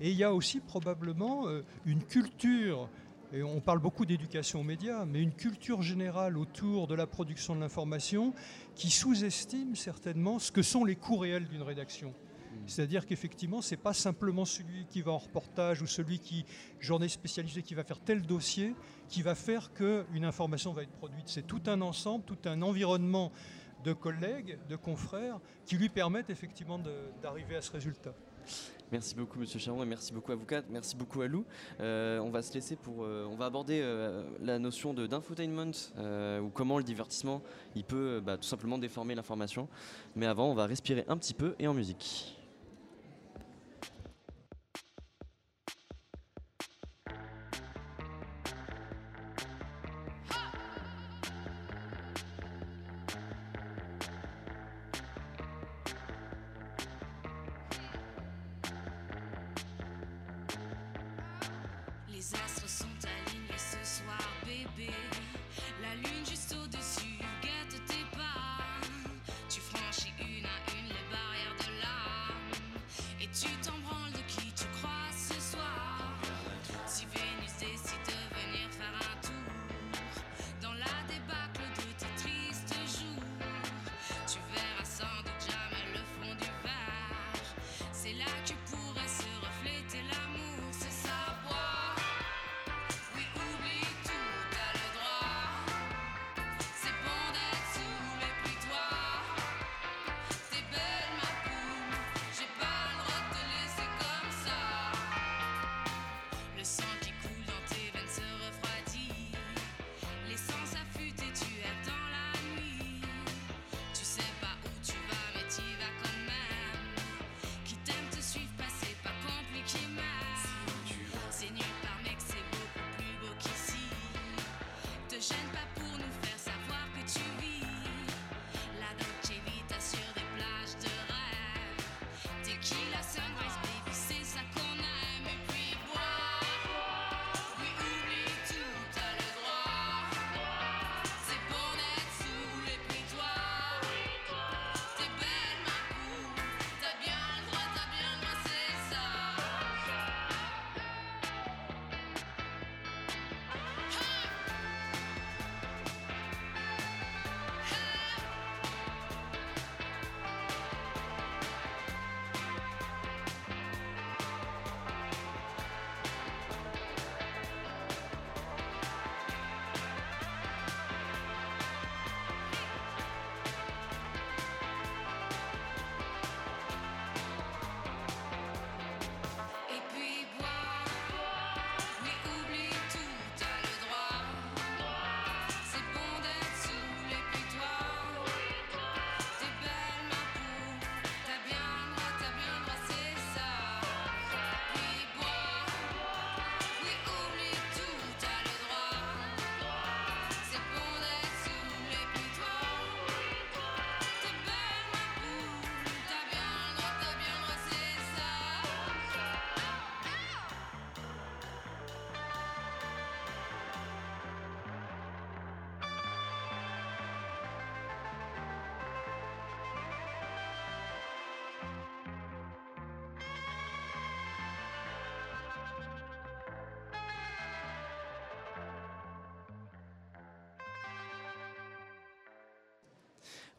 Et il y a aussi probablement euh, une culture, et on parle beaucoup d'éducation aux médias, mais une culture générale autour de la production de l'information qui sous-estime certainement ce que sont les coûts réels d'une rédaction. C'est-à-dire qu'effectivement, ce n'est pas simplement celui qui va en reportage ou celui qui, journée spécialisée, qui va faire tel dossier, qui va faire qu'une information va être produite. C'est tout un ensemble, tout un environnement de collègues, de confrères, qui lui permettent effectivement d'arriver à ce résultat. Merci beaucoup Monsieur Charon et merci beaucoup à vous quatre, merci beaucoup à Lou. Euh, on va se laisser pour, euh, on va aborder euh, la notion de d'infotainment ou comment le divertissement il peut bah, tout simplement déformer l'information. Mais avant, on va respirer un petit peu et en musique.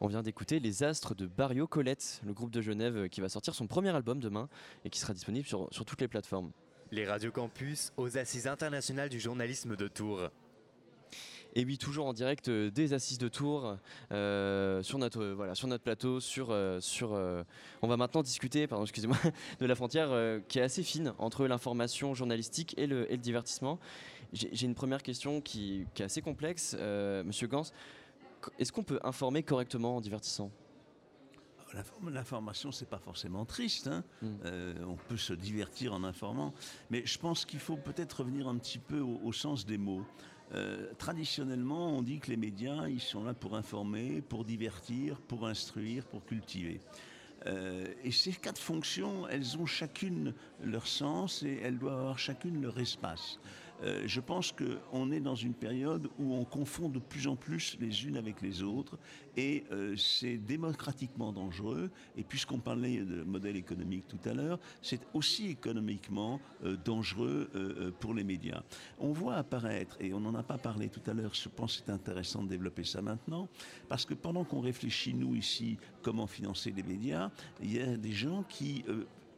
On vient d'écouter Les Astres de Barrio Colette, le groupe de Genève qui va sortir son premier album demain et qui sera disponible sur, sur toutes les plateformes. Les radios campus aux assises internationales du journalisme de Tours. Et oui, toujours en direct euh, des assises de Tours euh, sur notre euh, voilà sur notre plateau. Sur sur, on va maintenant discuter, pardon, excusez-moi, de la frontière qui est assez fine entre l'information journalistique et le, et le divertissement. J'ai une première question qui, qui, est assez complexe, Monsieur Gans. Est-ce qu'on peut informer correctement en divertissant? L'information, c'est pas forcément triste. Hein. Hmm. on peut se divertir en informant, mais je pense qu'il faut peut-être revenir un petit peu au, au sens des mots. Euh, traditionnellement, on dit que les médias, ils sont là pour informer, pour divertir, pour instruire, pour cultiver. Euh, et ces quatre fonctions, elles ont chacune leur sens et elles doivent avoir chacune leur espace. Euh, je pense qu'on est dans une période où on confond de plus en plus les unes avec les autres et euh, c'est démocratiquement dangereux. Et puisqu'on parlait de modèle économique tout à l'heure, c'est aussi économiquement euh, dangereux pour les médias. On voit apparaître, et on n'en a pas parlé tout à l'heure, je pense que c'est intéressant de développer ça maintenant, parce que pendant qu'on réfléchit, nous ici, comment financer les médias, il y a des gens qui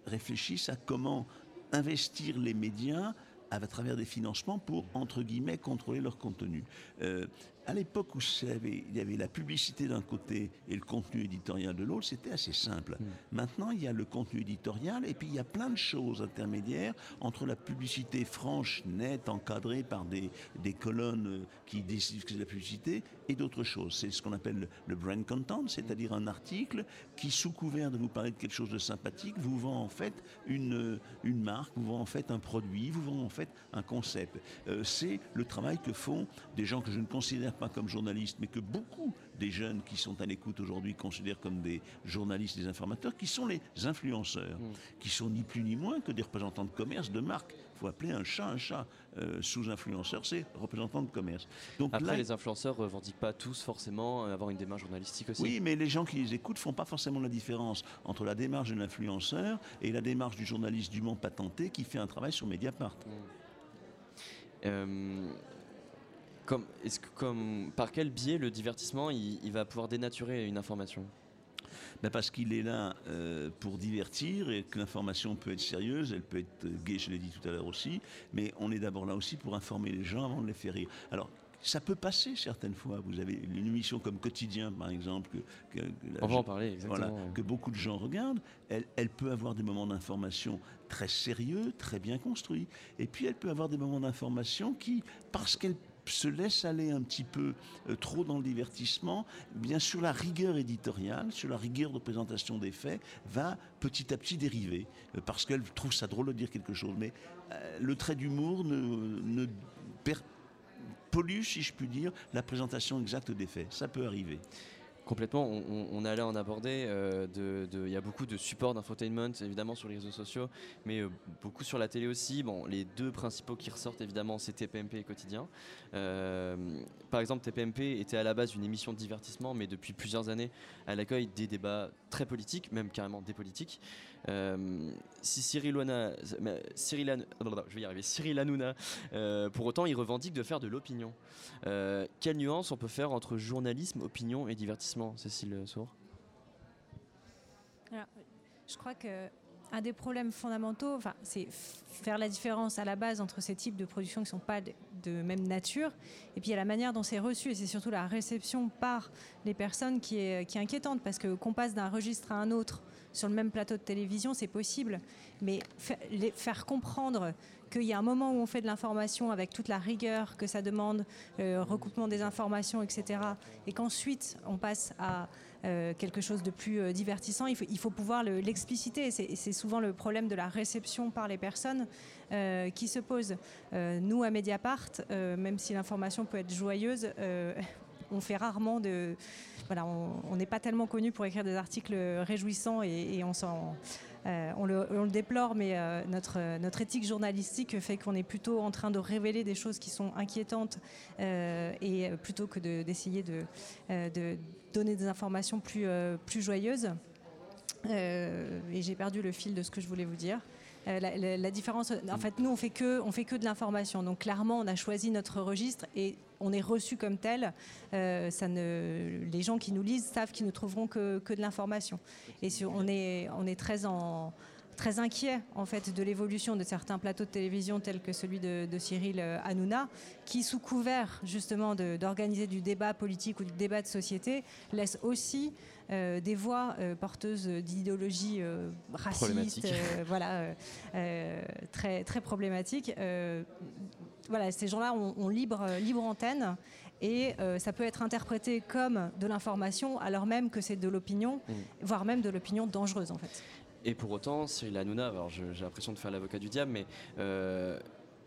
réfléchissent à comment investir les médias à travers des financements pour, entre guillemets, contrôler leur contenu. Euh, à l'époque où il y avait la publicité d'un côté et le contenu éditorial de l'autre, c'était assez simple. Hmm. Maintenant, il y a le contenu éditorial et puis il y a plein de choses intermédiaires entre la publicité franche, nette, encadrée par des, des colonnes euh, qui décident que c'est la publicité et d'autres choses. C'est ce qu'on appelle le, brand content, c'est-à-dire un article qui, sous couvert de vous parler de quelque chose de sympathique, vous vend en fait une, une marque, vous vend en fait un produit, vous vend en fait un concept. Euh, c'est le travail que font des gens que je ne considère pas comme journalistes, mais que beaucoup des jeunes qui sont à l'écoute aujourd'hui considèrent comme des journalistes, des informateurs, qui sont les influenceurs, mm. qui sont ni plus ni moins que des représentants de commerce, de marque. Il faut appeler un chat un chat. Euh, sous influenceur, c'est représentant de commerce. Donc Après, les influenceurs ne revendiquent pas tous forcément avoir une démarche journalistique aussi. Oui, mais les gens qui les écoutent font pas forcément la différence entre la démarche de l'influenceur et la démarche du journaliste du monde patenté qui fait un travail sur Mediapart. Mm. Euh, comme, est-ce que, comme, par quel biais le divertissement il, va pouvoir dénaturer une information? Ben parce qu'il est là euh, pour divertir et que l'information peut être sérieuse, elle peut être gaie, je l'ai dit tout à l'heure aussi, mais on est d'abord là aussi pour informer les gens avant de les faire rire. Alors, ça peut passer certaines fois. Vous avez une émission comme Quotidien, par exemple, parler. Voilà, que beaucoup de gens regardent. Elle, elle peut avoir des moments d'information très sérieux, très bien construits. Et puis elle peut avoir des moments d'information qui, parce qu'elle se laisse aller un petit peu euh, trop dans le divertissement, bien sûr la rigueur éditoriale, sur la rigueur de présentation des faits, va petit à petit dériver, euh, parce qu'elle trouve ça drôle de dire quelque chose. Mais euh, le trait d'humour ne pollue, si je puis dire, la présentation exacte des faits. Ça peut arriver. Complètement, on, allait en aborder. Euh, il y a beaucoup de supports d'infotainment, évidemment, sur les réseaux sociaux, mais euh, beaucoup sur la télé aussi. Bon, les deux principaux qui ressortent, évidemment, c'est TPMP et Quotidien. Euh, par exemple, TPMP était à la base une émission de divertissement, mais depuis plusieurs années, elle accueille des débats très politiques, même carrément des politiques. Si Cyril, Hanouna, Cyril, je vais y arriver, Cyril Hanouna, pour autant, il revendique de faire de l'opinion. quelle nuance on peut faire entre journalisme, opinion et divertissement Cécile Sour? Je crois que un des problèmes fondamentaux, c'est faire la différence à la base entre ces types de productions qui ne sont pas de, même nature, et puis il y a la manière dont c'est reçu, et c'est surtout la réception par les personnes qui est, qui est inquiétante, parce que qu'on passe d'un registre à un autre sur le même plateau de télévision, c'est possible, mais faire comprendre qu'il y a un moment où on fait de l'information avec toute la rigueur que ça demande, euh, recoupement des informations, etc., et qu'ensuite on passe à euh, quelque chose de plus euh, divertissant, il faut, pouvoir l'expliciter. c'est souvent le problème de la réception par les personnes qui se pose. nous, à Mediapart, même si l'information peut être joyeuse, on fait rarement de. Voilà, on n'est pas tellement connu pour écrire des articles réjouissants et, on s'en euh, on, le, déplore, mais euh, notre, notre éthique journalistique fait qu'on est plutôt en train de révéler des choses qui sont inquiétantes euh, et plutôt que d'essayer de, de, donner des informations plus, plus joyeuses. et j'ai perdu le fil de ce que je voulais vous dire. La, différence, en fait, nous, on fait que, on fait que de l'information. Donc, clairement, on a choisi notre registre et on est reçu comme tel. ne, les gens qui nous lisent savent qu'ils ne trouveront que, que de l'information. Et on, est, on est très très inquiet en fait de l'évolution de certains plateaux de télévision tels que celui de, Cyril euh, Hanouna, qui sous couvert justement d'organiser du débat politique ou du débat de société, laisse aussi euh, des voix euh, porteuses d'idéologie raciste, voilà, très très problématiques. voilà, ces gens-là ont, libre libre antenne et ça peut être interprété comme de l'information alors même que c'est de l'opinion, mmh. voire même de l'opinion dangereuse en fait. Et pour autant, Cyril Hanouna, alors j'ai l'impression de faire l'avocat du diable, mais euh,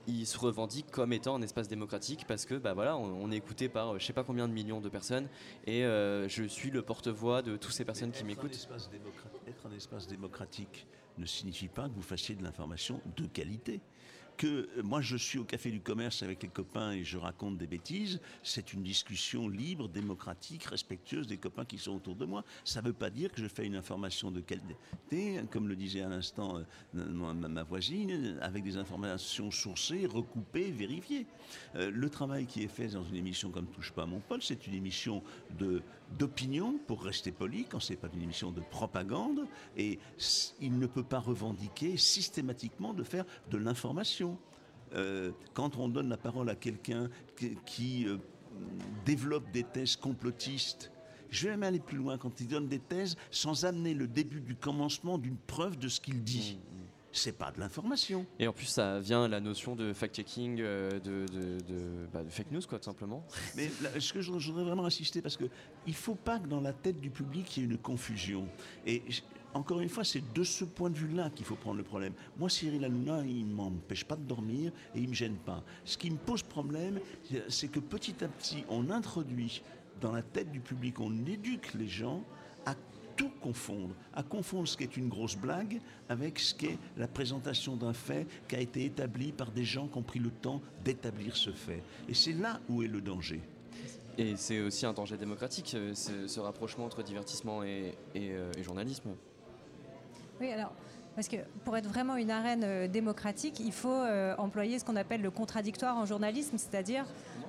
il se revendique comme étant un espace démocratique parce que bah voilà, on, est écouté par je sais pas combien de millions de personnes et euh, je suis le porte-voix de toutes ces personnes qui m'écoutent. Être un espace démocratique ne signifie pas que vous fassiez de l'information de qualité que moi je suis au café du commerce avec les copains et je raconte des bêtises, c'est une discussion libre, démocratique, respectueuse des copains qui sont autour de moi. Ça ne veut pas dire que je fais une information de qualité, comme le disait à l'instant euh, ma voisine, avec des informations sourcées, recoupées, vérifiées. Euh, le travail qui est fait dans une émission comme Touche pas à mon c'est une émission de d'opinion, pour rester poli, quand c'est pas une émission de propagande, et il ne peut pas revendiquer systématiquement de faire de l'information. Euh, quand on donne la parole à quelqu'un qui, euh, développe des thèses complotistes, je vais même aller plus loin quand il donne des thèses sans amener le début du commencement d'une preuve de ce qu'il dit. Mmh. C'est pas de l'information. Et en plus, ça vient la notion de fact-checking, euh, de, bah, de, fake news, quoi, tout simplement. Mais ce que je, voudrais vraiment insister, parce que il faut pas que dans la tête du public, il y ait une confusion. Et encore une fois, c'est de ce point de vue-là qu'il faut prendre le problème. Moi, Cyril Hanouna, il ne m'empêche pas de dormir et il ne me gêne pas. Ce qui me pose problème, c'est que petit à petit, on introduit dans la tête du public, on éduque les gens tout confondre, à confondre ce qui est une grosse blague avec ce qui est la présentation d'un fait qui a été établi par des gens qui ont pris le temps d'établir ce fait. Et c'est là où est le danger. Et c'est aussi un danger démocratique, euh, ce, rapprochement entre divertissement et euh, journalisme. Oui, alors, parce que pour être vraiment une arène euh, démocratique, il faut euh, employer ce qu'on appelle le contradictoire en journalisme, c'est-à-dire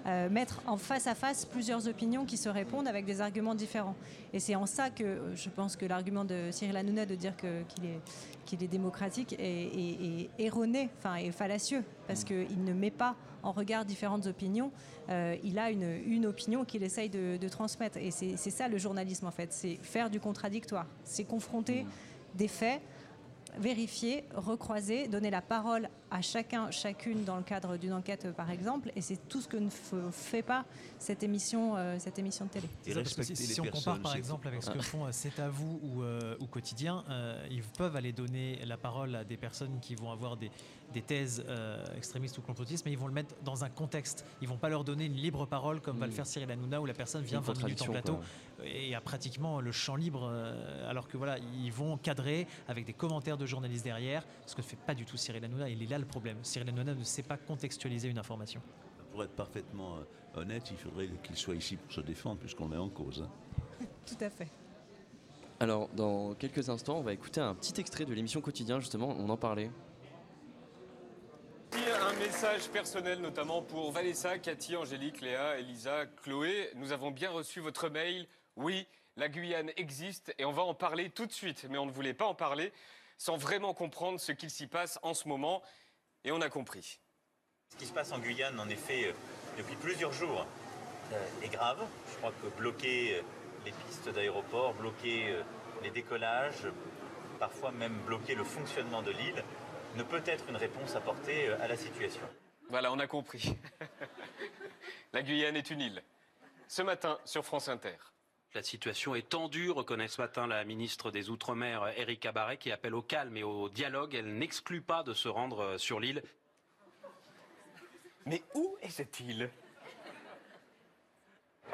euh, mettre en face à face plusieurs opinions qui se répondent avec des arguments différents. Et c'est en ça que je pense que l'argument de Cyril Hanouna de dire qu'il est, qu'il est démocratique est, erroné, enfin est fallacieux, parce qu'il ne met pas en regard différentes opinions. il a une, une opinion qu'il essaye de, de, transmettre. Et c'est ça le journalisme en fait, c'est faire du contradictoire, c'est confronter des faits, vérifier, recroiser, donner la parole à chacun, chacune dans le cadre d'une enquête par exemple, et c'est tout ce que ne fait pas cette émission, euh, cette émission de télé. si, on compare par exemple avec ce que font euh, C'est à vous ou, euh, ou Quotidien, ils peuvent aller donner la parole à des personnes qui vont avoir des, des thèses euh, extrémistes ou complotistes, mais ils vont le mettre dans un contexte. Ils vont pas leur donner une libre parole comme va le mm. faire Cyril Hanouna où la personne vient 20 minutes en plateau et a pratiquement le champ libre, euh, alors que voilà, ils vont cadrer avec des commentaires de journalistes derrière, ce que ne fait pas du tout Cyril Hanouna. Il est là le problème. Cyril Hanouna ne sait pas contextualiser une information. Pour être parfaitement euh, honnête, il faudrait qu'il soit ici pour se défendre puisqu'on est en cause. Hein. tout à fait. Alors, dans quelques instants, on va écouter un petit extrait de l'émission Quotidien, justement, on en parlait un message personnel notamment pour Vanessa, Cathy, Angélique, Léa, Elisa, Chloé. Nous avons bien reçu votre mail. Oui, la Guyane existe et on va en parler tout de suite. Mais on ne voulait pas en parler sans vraiment comprendre ce qu'il s'y passe en ce moment. Et on a compris. Ce qui se passe en Guyane, en effet, euh, depuis plusieurs jours, euh, est grave. Je crois que bloquer euh, les pistes d'aéroport, bloquer les décollages, parfois même bloquer le fonctionnement de l'île, ne peut être une réponse apportée à la situation. Voilà, on a compris. la Guyane est une île. Ce matin sur France Inter. La situation est tendue, reconnaît ce matin la ministre des Outre-mer, Erika Barret, qui appelle au calme et au dialogue. Elle n'exclut pas de se rendre euh, sur l'île. Mais où est cette île?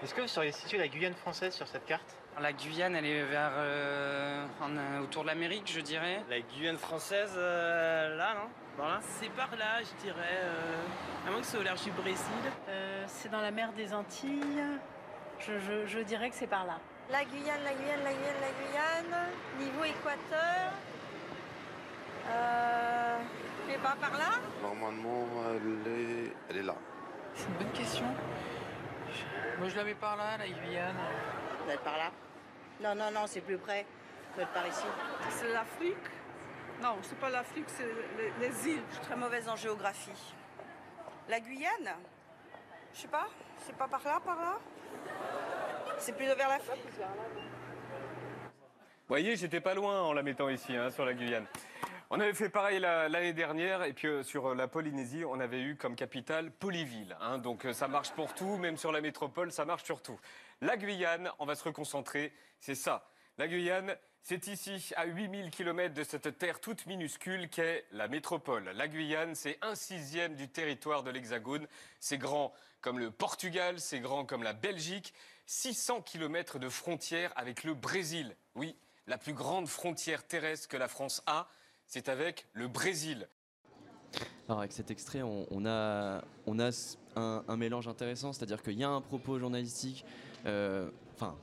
Est-ce que vous sauriez situer la Guyane française sur cette carte? La Guyane, elle est vers euh, euh, autour de l'Amérique, je dirais. La Guyane française, euh, là, non? C'est par là, je dirais. à moins que c'est au large du Brésil. c'est dans la mer des Antilles. Je, dirais que c'est par là. La Guyane, la Guyane, la Guyane, la Guyane. Niveau équateur. Euh, et pas par là? Normalement, elle est, elle est là. C'est une bonne question. Moi, je la mets par là, la Guyane. Elle est par là Non, non, non, c'est plus près. Peut être par ici. C'est l'Afrique? Non, c'est pas l'Afrique, c'est les, les îles. Je suis très mauvaise en géographie. La Guyane? Je sais pas. C'est pas par là, par là? C'est plutôt vers l'Afrique Vous voyez, j'étais pas loin en la mettant ici, hein, sur la Guyane. On avait fait pareil la- l'année dernière, et puis euh, sur euh, la Polynésie, on avait eu comme capitale Polyville. hein. donc euh, ça marche pour tout, même sur la métropole, ça marche sur tout. La Guyane, on va se reconcentrer, c'est ça. La Guyane, c'est ici, à 8000 km de cette terre toute minuscule qu'est la métropole. La Guyane, c'est un sixième du territoire de l'Hexagone. C'est grand comme le Portugal, c'est grand comme la Belgique. 600 km de frontière avec le Brésil. Oui, la plus grande frontière terrestre que la France a, c'est avec le Brésil. Alors avec cet extrait, on, a, un, mélange intéressant, c'est-à-dire qu'il y a un propos journalistique, euh, enfin,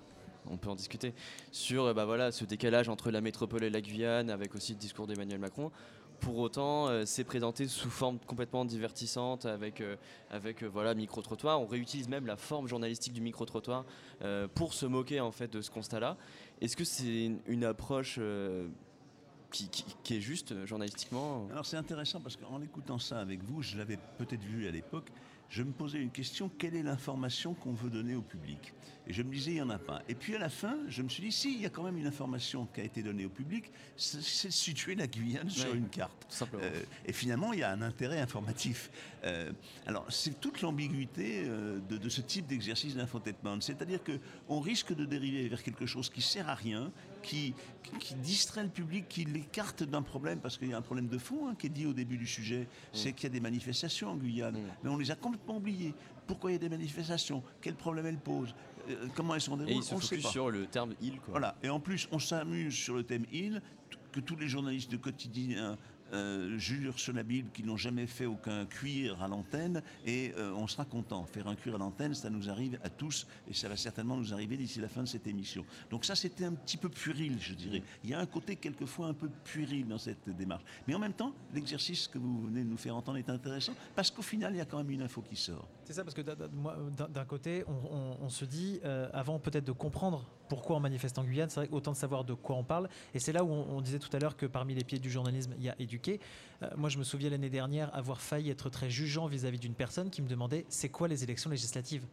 on peut en discuter, sur euh, bah, ce décalage entre la métropole et la Guyane, avec aussi le discours d'Emmanuel Macron. Pour autant, euh, c'est présenté sous forme complètement divertissante, avec, euh, avec euh, voilà, micro-trottoir. On réutilise même la forme journalistique du micro-trottoir euh, pour se moquer en fait de ce constat-là. Est-ce que c'est une, approche qui, est juste journalistiquement? Alors c'est intéressant parce qu'en écoutant ça avec vous, je l'avais peut-être vu à l'époque, je me posais une question, quelle est l'information qu'on veut donner au public? Et je me disais, il n'y en a pas. Et puis à la fin, je me suis dit, si, il y a quand même une information qui a été donnée au public, c'est de situer la Guyane sur une carte. simplement. Euh, et finalement, il y a un intérêt informatif. Euh, alors c'est toute l'ambiguïté euh, de, de ce type d'exercice d'infotainment. C'est-à-dire qu'on risque de dériver vers quelque chose qui sert à rien, qui, distrait le public, qui l'écarte d'un problème, parce qu'il y a un problème de fond hein, qui est dit au début du sujet, c'est qu'il y a des manifestations en Guyane, mais on les a complètement oubliées. Pourquoi il y a des manifestations? Quel problème elles posent? Euh, Comment elles sont Et déroulées? il se On sait pas. sur le terme île. Quoi. Voilà. Et en plus, on s'amuse sur le thème île, que tous les journalistes de quotidien euh, la Bible qu'ils n'ont jamais fait aucun cuir à l'antenne, et euh, on sera content. Faire un cuir à l'antenne, ça nous arrive à tous, et ça va certainement nous arriver d'ici la fin de cette émission. Donc ça, c'était un petit peu puéril, je dirais. Il y a un côté quelquefois un peu puéril dans cette démarche. Mais en même temps, l'exercice que vous venez de nous faire entendre est intéressant, parce qu'au final, il y a quand même une info qui sort. C'est ça, parce que d'un- côté, on, on- on se dit, euh, avant peut-être de comprendre pourquoi on manifeste en Guyane, c'est vrai qu'autant de savoir de quoi on parle. Et c'est là où on, on disait tout à l'heure que parmi les pieds du journalisme, il y a éduquer. Euh, moi, je me souviens l'année dernière avoir failli être très jugeant vis-à-vis d'une personne qui me demandait c'est quoi les élections législatives?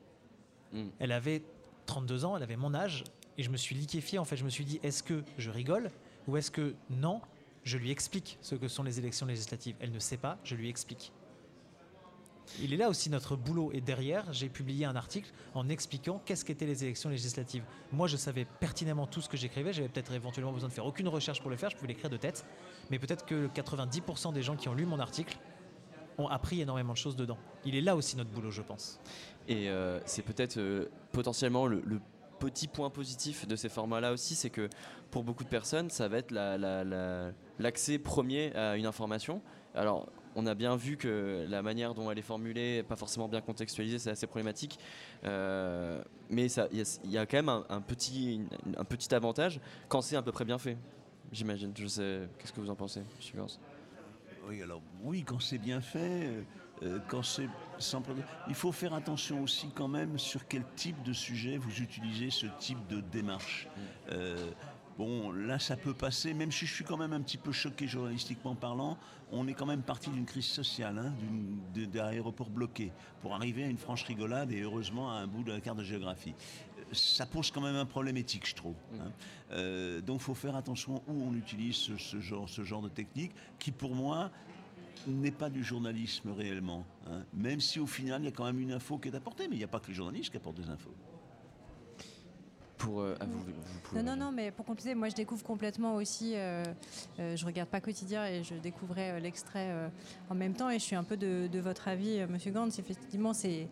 Elle avait 32 ans, elle avait mon âge, et je me suis liquéfié. En fait, je me suis dit est-ce que je rigole ou est-ce que non? Je lui explique ce que sont les élections législatives. Elle ne sait pas, je lui explique. Il est là aussi notre boulot. Et derrière, j'ai publié un article en expliquant qu'est-ce qu'étaient les élections législatives. Moi, je savais pertinemment tout ce que j'écrivais. J'avais peut-être éventuellement besoin de faire aucune recherche pour le faire. Je pouvais l'écrire de tête. Mais peut-être que 90% des gens qui ont lu mon article ont appris énormément de choses dedans. Il est là aussi notre boulot, je pense. Et euh, c'est peut-être euh, potentiellement le, petit point positif de ces formats-là aussi, c'est que pour beaucoup de personnes, ça va être la- la- la- l'accès premier à une information. Alors, on a bien vu que la manière dont elle est formulée pas forcément bien contextualisée, c'est assez problématique. Euh, mais il y, a- il y a quand même un, un petit, un petit avantage quand c'est à peu près bien fait, j'imagine. Je sais, qu'est-ce que vous en pensez, monsieur Gans Oui, alors oui, quand c'est bien fait, euh, quand c'est sans problème. Il faut faire attention aussi quand même sur quel type de sujet vous utilisez ce type de démarche. Euh, bon, là, ça peut passer, même si je suis quand même un petit peu choqué journalistiquement parlant, on est quand même parti d'une crise sociale, hein, de- d'aéroports bloqués, pour arriver à une franche rigolade et heureusement à un bout de la carte de géographie. Euh, Ça pose quand même un problème éthique, je trouve. hein. Euh, donc, il faut faire attention où on utilise ce, ce genre, ce genre de technique, qui pour moi n'est pas du journalisme réellement. hein. Même si au final, il y a quand même une info qui est apportée, mais il n'y a pas que les journalistes qui apportent des infos. Pour euh, ah, vous, vous pouvez- Non, non, non, mais pour compléter, moi je découvre complètement aussi. euh, euh, je regarde pas quotidien et je découvrais euh, l'extrait euh, en même temps et je suis un peu de, de votre avis, Monsieur Gantz. Effectivement, c'est.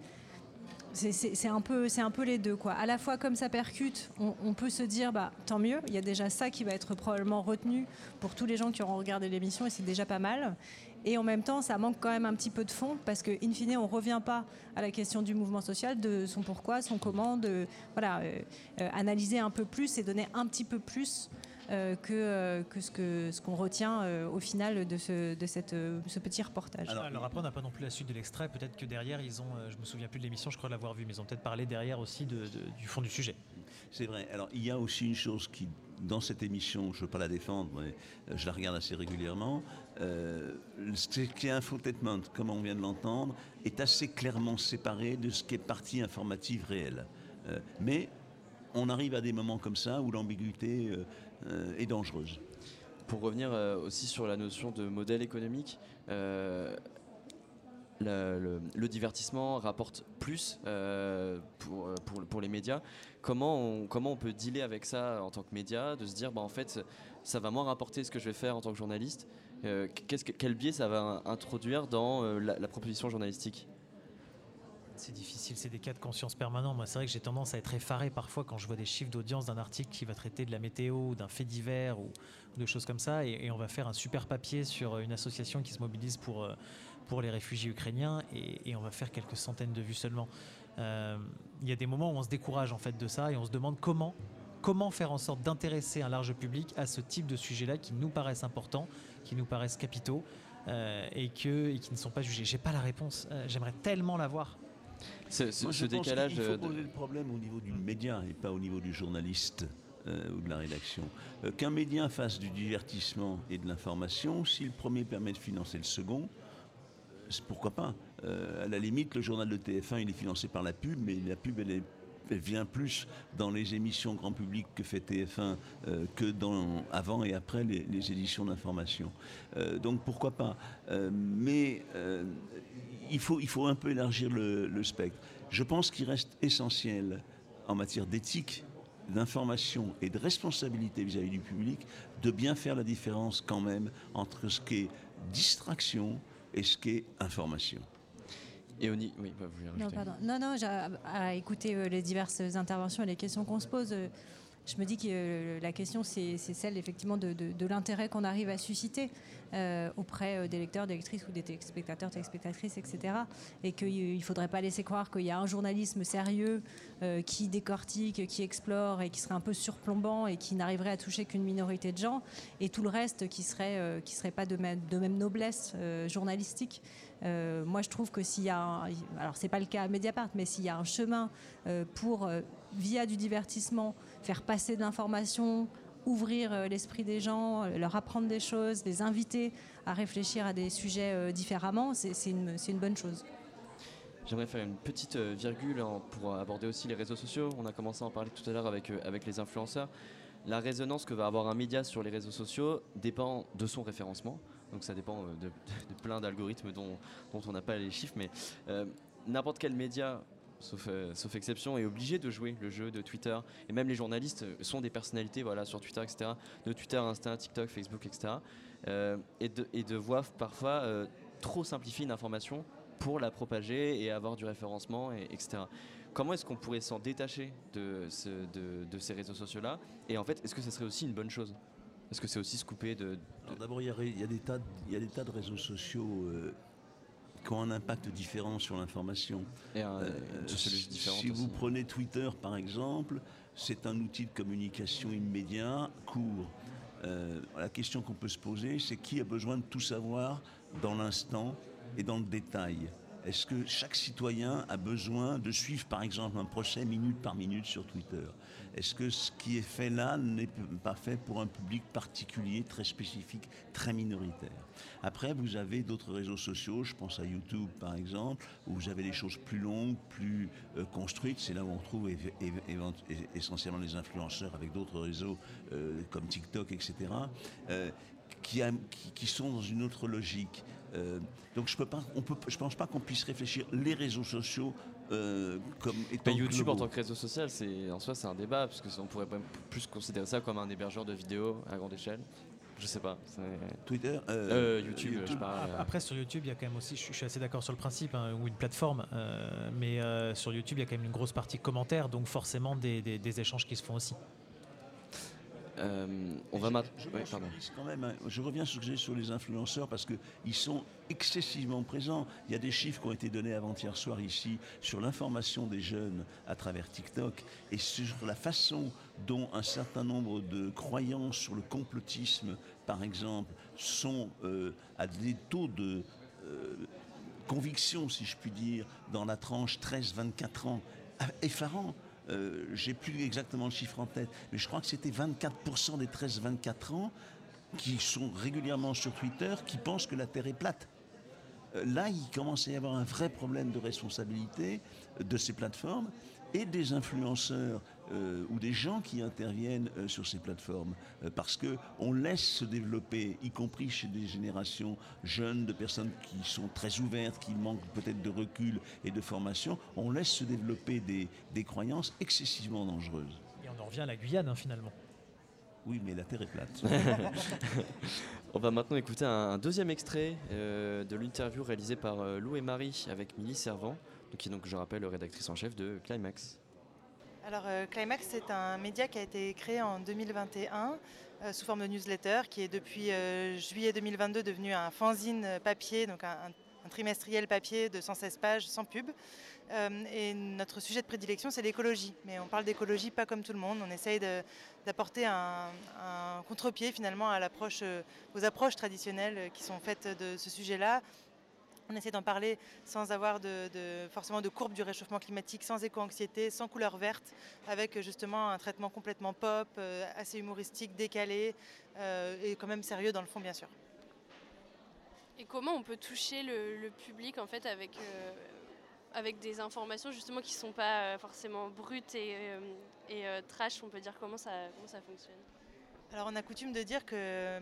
Un, peu- un peu les deux. Quoi. À la fois, comme ça percute, on, on peut se dire bah, tant mieux, il y a déjà ça qui va être probablement retenu pour tous les gens qui auront regardé l'émission et c'est déjà pas mal. Et en même temps, ça manque quand même un petit peu de fond parce que, in fine, on ne revient pas à la question du mouvement social, de son pourquoi, son comment, de voilà, euh, euh, analyser un peu plus et donner un petit peu plus euh, que, euh, que ce qu'on ce qu'on retient euh, au final de ce, de cette, euh, ce petit reportage. Alors, après, on n'a pas non plus la suite de l'extrait. Peut-être que derrière, ils ont, euh, je me souviens plus de l'émission, je crois l'avoir vu, mais ils ont peut-être parlé derrière aussi de- de- du fond du sujet. C'est vrai. Alors, il y a aussi une chose qui, dans cette émission, je ne veux pas la défendre, mais je la regarde assez régulièrement, euh, ce qui est infotainment, comme on vient de l'entendre, est assez clairement séparé de ce qui est partie informative réelle. Euh, mais on arrive à des moments comme ça où l'ambiguïté euh, euh, est dangereuse. Pour revenir euh, aussi sur la notion de modèle économique, le, divertissement rapporte plus euh, pour, euh, pour, pour les médias. Comment on, comment on peut dealer avec ça en tant que média, de se dire bah, en fait ça va moins rapporter ce que je vais faire en tant que journaliste Euh, Quel biais ça va introduire dans la, proposition journalistique? C'est difficile, c'est des cas de conscience permanents. Moi, c'est vrai que j'ai tendance à être effaré parfois quand je vois des chiffres d'audience d'un article qui va traiter de la météo, d'un fait divers ou, de choses comme ça, et, on va faire un super papier sur une association qui se mobilise pour, pour les réfugiés ukrainiens, et, et on va faire quelques centaines de vues seulement. Euh, Il y a des moments où on se décourage en fait de ça, et on se demande comment comment faire en sorte d'intéresser un large public à ce type de sujet-là qui nous paraissent importants, qui nous paraissent capitaux euh, et, que, et qui ne sont pas jugés. J'ai pas la réponse. Euh, J'aimerais tellement l'avoir. Ce, ce- Moi, je ce pense décalage qu'il faut de- poser le problème au niveau du média et pas au niveau du journaliste euh, ou de la rédaction. Euh, Qu'un média fasse du divertissement et de l'information, si le premier permet de financer le second, euh, pourquoi pas. Euh, à la limite, le journal de TF1, il est financé par la pub, mais la pub, elle, vient plus dans les émissions grand public que fait TF1 euh, que dans, avant et après les, éditions d'information. Euh, donc pourquoi pas. Mais il, faut, un peu élargir le spectre. Je pense qu'il reste essentiel en matière d'éthique d'information et de responsabilité vis-à-vis du public, de bien faire la différence quand même entre ce qui est distraction et ce qui est information. Et au ni- oui, bah, vous voulez Non, pardon. Non, non, j'ai- à écouter euh, les diverses interventions et les questions qu'on se pose, euh, je me dis que euh, la question, c'est c'est celle effectivement de, de- de l'intérêt qu'on arrive à susciter euh, auprès euh, des lecteurs, des lectrices ou des téléspectateurs, téléspectatrices, etc. Et qu'il ne faudrait pas laisser croire qu'il y a un journalisme sérieux euh, qui décortique, qui explore et qui serait un peu surplombant et qui n'arriverait à toucher qu'une minorité de gens, et tout le reste qui serait, euh, serait pas de même, noblesse euh, journalistique. Euh, moi, je trouve que s'il y a, un, alors c'est pas le cas à Mediapart, mais s'il y a un chemin euh, pour, euh, via du divertissement, faire passer de l'information, ouvrir euh, l'esprit des gens, euh, leur apprendre des choses, les inviter à réfléchir à des sujets euh, différemment, c'est une, bonne chose. J'aimerais faire une petite virgule pour aborder aussi les réseaux sociaux. On a commencé à en parler tout à l'heure avec, les influenceurs. La résonance que va avoir un média sur les réseaux sociaux dépend de son référencement. Donc ça dépend de, plein d'algorithmes dont, on n'a pas les chiffres. Mais n'importe quel média, sauf, euh, sauf exception, est obligé de jouer le jeu de Twitter. Et même les journalistes euh, sont des personnalités voilà, sur Twitter, etc. De Twitter, Insta, TikTok, Facebook, etc. Euh, et, de, et voir parfois trop simplifier une information pour la propager et avoir du référencement, et, etc. Comment est-ce qu'on pourrait s'en détacher de, ce- de, de ces réseaux sociaux-là? Et en fait, est-ce que ce serait aussi une bonne chose? Est-ce que c'est aussi se couper de... D'abord, il y y y a des tas de réseaux sociaux qui ont un impact différent sur l'information. Euh, si- vous aussi. prenez Twitter, par exemple, c'est un outil de communication immédiat, court. Euh, la question qu'on peut se poser, c'est qui a besoin de tout savoir dans l'instant et dans le détail? Est-ce que chaque citoyen a besoin de suivre, par exemple, un procès minute par minute sur Twitter? Est-ce que ce qui est fait là n'est pas fait pour un public particulier, très spécifique, très minoritaire? Après, vous avez d'autres réseaux sociaux, je pense à YouTube par exemple, où vous avez des choses plus longues, plus euh, construites. C'est là où on trouve essentiellement les influenceurs avec d'autres réseaux euh, comme TikTok, etc. euh, qui sont dans une autre logique. Euh, donc je peux pas, on peut, je pense pas qu'on puisse réfléchir les réseaux sociaux euh, comme étant Bah, YouTube en globaux. tant que réseau social, c'est en soi c'est un débat parce que on pourrait même plus considérer ça comme un hébergeur de vidéos à grande échelle. Je sais pas. Twitter, Euh, YouTube, je parle. Ap- Après, sur YouTube, il y a quand même aussi, je suis- je suis assez d'accord sur le principe, hein, ou une plateforme, euh, mais euh, sur YouTube, il y a quand même une grosse partie commentaires, donc forcément des, des- des échanges qui se font aussi. Euh, on va maintenant. Je, quand même, hein. je reviens sur, sur les influenceurs parce qu'ils sont excessivement présents. Il y a des chiffres qui ont été donnés avant-hier soir ici sur l'information des jeunes à travers TikTok et sur la façon dont un certain nombre de croyances sur le complotisme, par exemple, sont euh, à des taux de euh, conviction, si je puis dire, dans la tranche 13-24 ans, effarant. Euh, j'ai plus exactement le chiffre en tête, mais je crois que c'était 24% des 13-24 ans qui sont régulièrement sur Twitter qui pensent que la Terre est plate. Euh, là, il commence à y avoir un vrai problème de responsabilité de ces plateformes et des influenceurs euh, ou des gens qui interviennent euh, sur ces plateformes, euh, parce que on laisse se développer, y compris chez des générations jeunes, de personnes qui sont très ouvertes, qui manquent peut-être de recul et de formation, on laisse se développer des, des croyances excessivement dangereuses. Et on en revient à la Guyane hein, finalement. Oui, mais la Terre est plate. On va maintenant écouter un deuxième extrait de l'interview réalisée par Lou et Marie avec Milly Servant, qui est donc, je rappelle, rédactrice en chef de Climax. Alors euh, Climax, c'est un média qui a été créé en 2021 euh, sous forme de newsletter, qui est depuis euh, juillet 2022 devenu un fanzine papier, donc un, trimestriel papier de 116 pages sans pub. et notre sujet de prédilection, c'est l'écologie. Mais on parle d'écologie pas comme tout le monde. On essaye d'apporter un, contre-pied finalement aux approches traditionnelles qui sont faites de ce sujet-là, on essaie d'en parler sans avoir de, forcément de courbe du réchauffement climatique, sans éco-anxiété, sans couleur verte, avec justement un traitement complètement pop, euh, assez humoristique, décalé euh, et quand même sérieux dans le fond bien sûr. Et comment on peut toucher le, public en fait avec, euh, avec des informations justement qui ne sont pas forcément brutes et, trash, on peut dire? Comment ça fonctionne? Alors on a coutume de dire que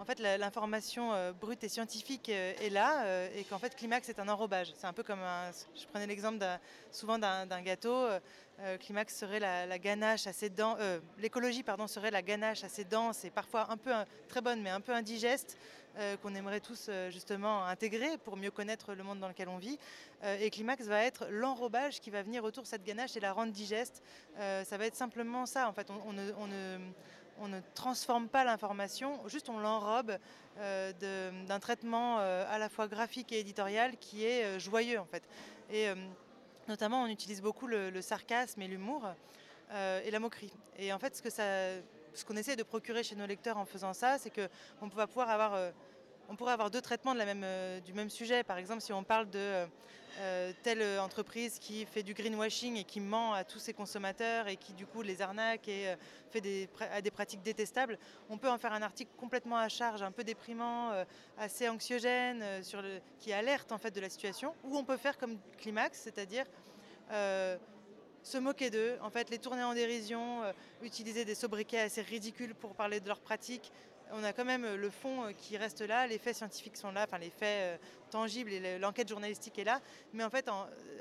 en fait, l'information euh, brute et scientifique euh, est là euh, et qu'en fait, Climax est un enrobage. C'est un peu comme un, je prenais l'exemple souvent d'un gâteau. Climax serait la, ganache assez dense, l'écologie pardon serait la ganache assez dense et parfois un peu très bonne mais un peu indigeste qu'on aimerait tous justement intégrer pour mieux connaître le monde dans lequel on vit. et Climax va être l'enrobage qui va venir autour de cette ganache et la rendre digeste. ça va être simplement ça. En fait, on, ne, on ne transforme pas l'information, juste on l'enrobe euh, d'un traitement euh, à la fois graphique et éditorial qui est euh, joyeux en fait. Et notamment on utilise beaucoup le, sarcasme et l'humour et la moquerie. Et en fait ce ce qu'on essaie de procurer chez nos lecteurs en faisant ça, c'est qu'on va pouvoir avoir on pourrait avoir deux traitements même, du même sujet. Par exemple, si on parle de euh, telle entreprise qui fait du greenwashing et qui ment à tous ses consommateurs et qui du coup les arnaque et euh, fait des, pratiques détestables, on peut en faire un article complètement à charge, un peu déprimant, euh, assez anxiogène, qui alerte en fait de la situation. Ou on peut faire comme Climax, c'est-à-dire se moquer d'eux, en fait les tourner en dérision, utiliser des sobriquets assez ridicules pour parler de leurs pratiques, on a quand même euh, le fond euh, qui reste là, les faits scientifiques sont là, enfin les faits euh, tangibles et l'enquête journalistique est là. Mais en fait,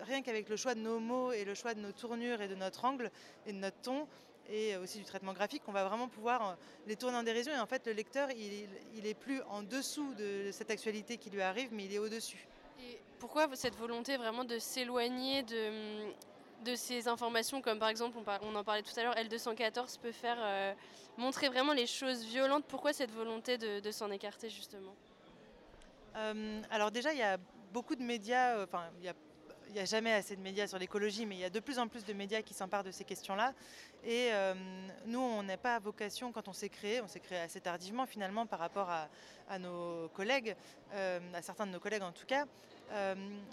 rien qu'avec le choix de nos mots et le choix de nos tournures et de notre angle et de notre ton, et aussi du traitement graphique, on va vraiment pouvoir les tourner en dérision. Et en fait, le lecteur, il, il est plus en dessous de cette actualité qui lui arrive, mais il est au-dessus. Et pourquoi cette volonté vraiment de s'éloigner de, de ces informations, comme par exemple, on, en parlait tout à l'heure, L214 peut faire euh, montrer vraiment les choses violentes. Pourquoi cette volonté de, s'en écarter justement? Euh, Alors déjà, il y a beaucoup de médias, euh, enfin, il n'y a, jamais assez de médias sur l'écologie, mais il y a de plus en plus de médias qui s'emparent de ces questions-là. Et nous, on n'a pas vocation, quand on s'est créé, on s'est créé assez tardivement finalement par rapport à, nos collègues, à certains de nos collègues en tout cas,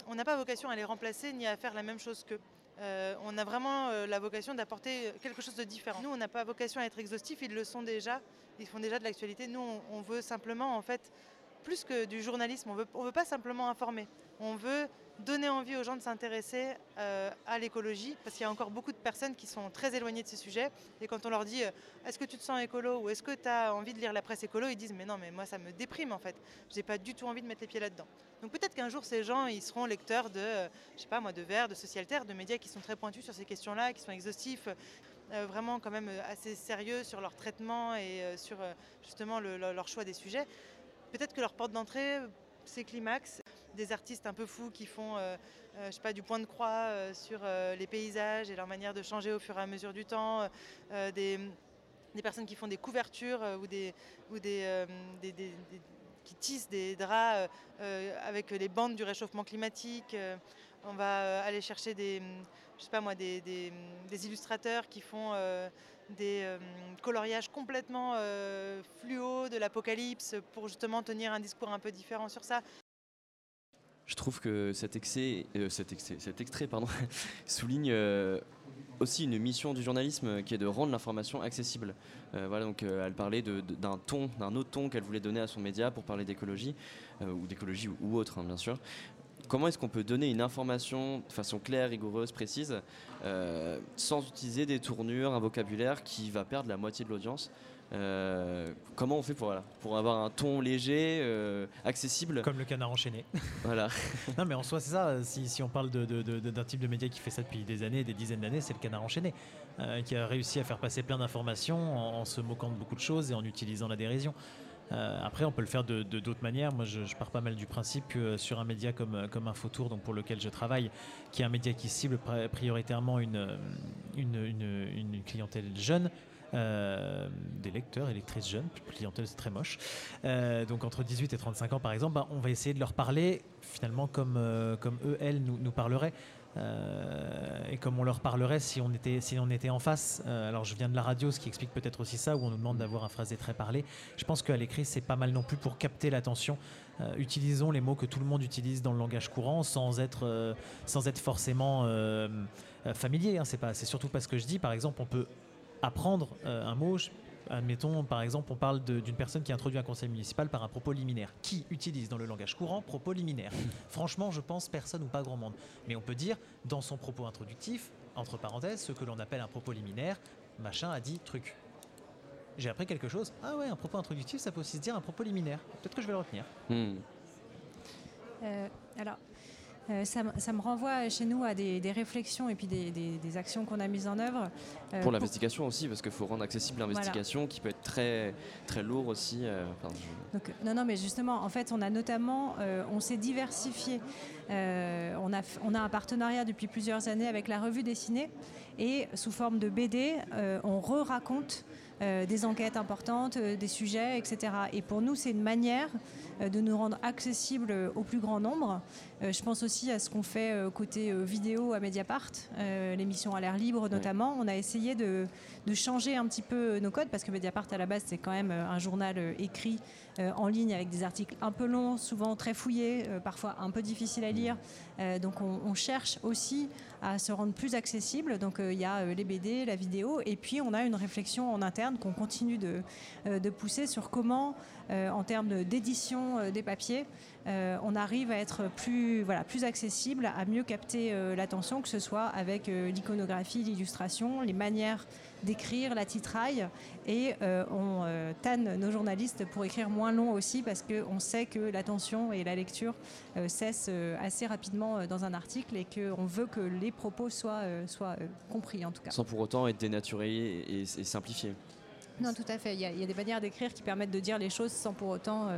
on n'a pas vocation à les remplacer ni à faire la même chose qu'eux. Euh, on a vraiment euh, la vocation d'apporter quelque chose de différent. Nous, on n'a pas vocation à être exhaustifs, ils le sont déjà, ils font déjà de l'actualité. Nous, on, veut simplement, en fait, plus que du journalisme, on veut, ne veut pas simplement informer, on veut donner envie aux gens de s'intéresser euh, à l'écologie, parce qu'il y a encore beaucoup de personnes qui sont très éloignées de ces sujets. Et quand on leur dit est-ce que tu te sens écolo ou est-ce que tu as envie de lire la presse écolo, ils disent mais non, mais moi ça me déprime en fait. J'ai pas du tout envie de mettre les pieds là-dedans. Donc peut-être qu'un jour ces gens ils seront lecteurs de, je sais pas moi, de Verts, de Socialterre, de médias qui sont très pointus sur ces questions-là, qui sont exhaustifs. Euh, vraiment quand même assez sérieux sur leur traitement et euh, sur justement leur choix des sujets. Peut-être que leur porte d'entrée, c'est Climax des artistes un peu fous qui font euh, euh, sais pas, du point de croix euh, sur les paysages et leur manière de changer au fur et à mesure du temps, des, personnes qui font des couvertures ou des, qui tissent des draps avec les bandes du réchauffement climatique. on va aller chercher des, illustrateurs qui font des coloriages complètement fluo de l'apocalypse pour justement tenir un discours un peu différent sur ça. Je trouve que cet, euh, extrait souligne euh, aussi une mission du journalisme qui est de rendre l'information accessible. Euh, voilà, donc elle parlait d'un ton, d'un autre ton qu'elle voulait donner à son média pour parler d'écologie, ou d'écologie ou, autre, hein, bien sûr. Comment est-ce qu'on peut donner une information de façon claire, rigoureuse, précise, sans utiliser des tournures, un vocabulaire qui va perdre la moitié de l'audience Euh, Comment on fait pour, voilà, pour avoir un ton léger, euh, accessible Comme le canard enchaîné. Voilà. non, mais en soi, c'est ça. Si, si on parle de- de- de- d'un type de média qui fait ça depuis des années, des dizaines d'années, c'est le canard enchaîné, euh, qui a réussi à faire passer plein d'informations en, en se moquant de beaucoup de choses et en utilisant la dérision. Après, on peut le faire de d'autres manières. Moi, je, je pars pas mal du principe que sur un média comme, comme Infotour, donc pour lequel je travaille, qui est un média qui cible pri- prioritairement une, une, une- une clientèle jeune, euh, des lecteurs et lectrices jeunes, clientèle c'est très moche, Euh, donc entre 18 et 35 ans par exemple, bah, on va essayer de leur parler finalement comme, euh, comme eux, elles nous, parleraient. Et comme on leur parlerait si on était, si on était en face. Alors je viens de la radio, ce qui explique peut-être aussi ça, où on nous demande d'avoir un phrasé très parlé. Je pense qu'à l'écrit, c'est pas mal non plus pour capter l'attention. Utilisons les mots que tout le monde utilise dans le langage courant sans être, sans être forcément familier. hein. C'est c'est surtout pas ce que je dis. Par exemple, on peut apprendre euh, un mot. Je- Admettons, par exemple, on parle d'une personne qui introduit un conseil municipal par un propos liminaire. Qui utilise dans le langage courant propos liminaire Franchement, je pense personne ou pas grand monde. Mais on peut dire, dans son propos introductif, entre parenthèses, ce que l'on appelle un propos liminaire, machin a dit truc. J'ai appris quelque chose. Ah ouais, un propos introductif, ça peut aussi se dire un propos liminaire. Peut-être que je vais le retenir. Hmm. Euh, alors, euh, ça, me- ça me renvoie chez nous à des, des réflexions et puis des, des- des actions qu'on a mises en œuvre. euh, Pour l'investigation aussi, parce qu'il faut rendre accessible Voilà. l'investigation qui peut être très, très lourd aussi. euh, enfin, je- Donc, non, non, mais justement, en fait, on a notamment, on s'est diversifié. On, a, on a un partenariat depuis plusieurs années avec la revue dessinée et sous forme de BD, on re-raconte des enquêtes importantes, euh, des sujets, etc. Et pour nous, c'est une manière euh, de nous rendre accessibles euh, au plus grand nombre. Euh, je pense aussi à ce qu'on fait euh, côté euh, vidéo à Mediapart, euh, l'émission à l'air libre notamment. On a essayé de, de changer un petit peu nos codes parce que Mediapart à la base c'est quand même euh, un journal euh, écrit euh, en ligne avec des articles un peu longs, souvent très fouillés, euh, parfois un peu difficiles à lire. Euh, donc on, cherche aussi à se rendre plus accessible. Donc euh, il y a euh, les BD, la vidéo, et puis on a une réflexion en interne qu'on continue de, euh, de pousser sur comment, euh, en termes d'édition euh, des papiers, euh, on arrive à être plus, voilà, plus accessible, à mieux capter euh, l'attention, que ce soit avec euh, l'iconographie, l'illustration, les manières d'écrire, la titraille. Et euh, on euh, tanne nos journalistes pour écrire moins long aussi, parce qu'on sait que l'attention et la lecture euh, cessent euh, assez rapidement dans un article et qu'on veut que les propos soient, soient compris en tout cas. sans pour autant être dénaturé et, et simplifié. Non, tout à fait. Il y a, il y a des manières d'écrire qui permettent de dire les choses sans pour autant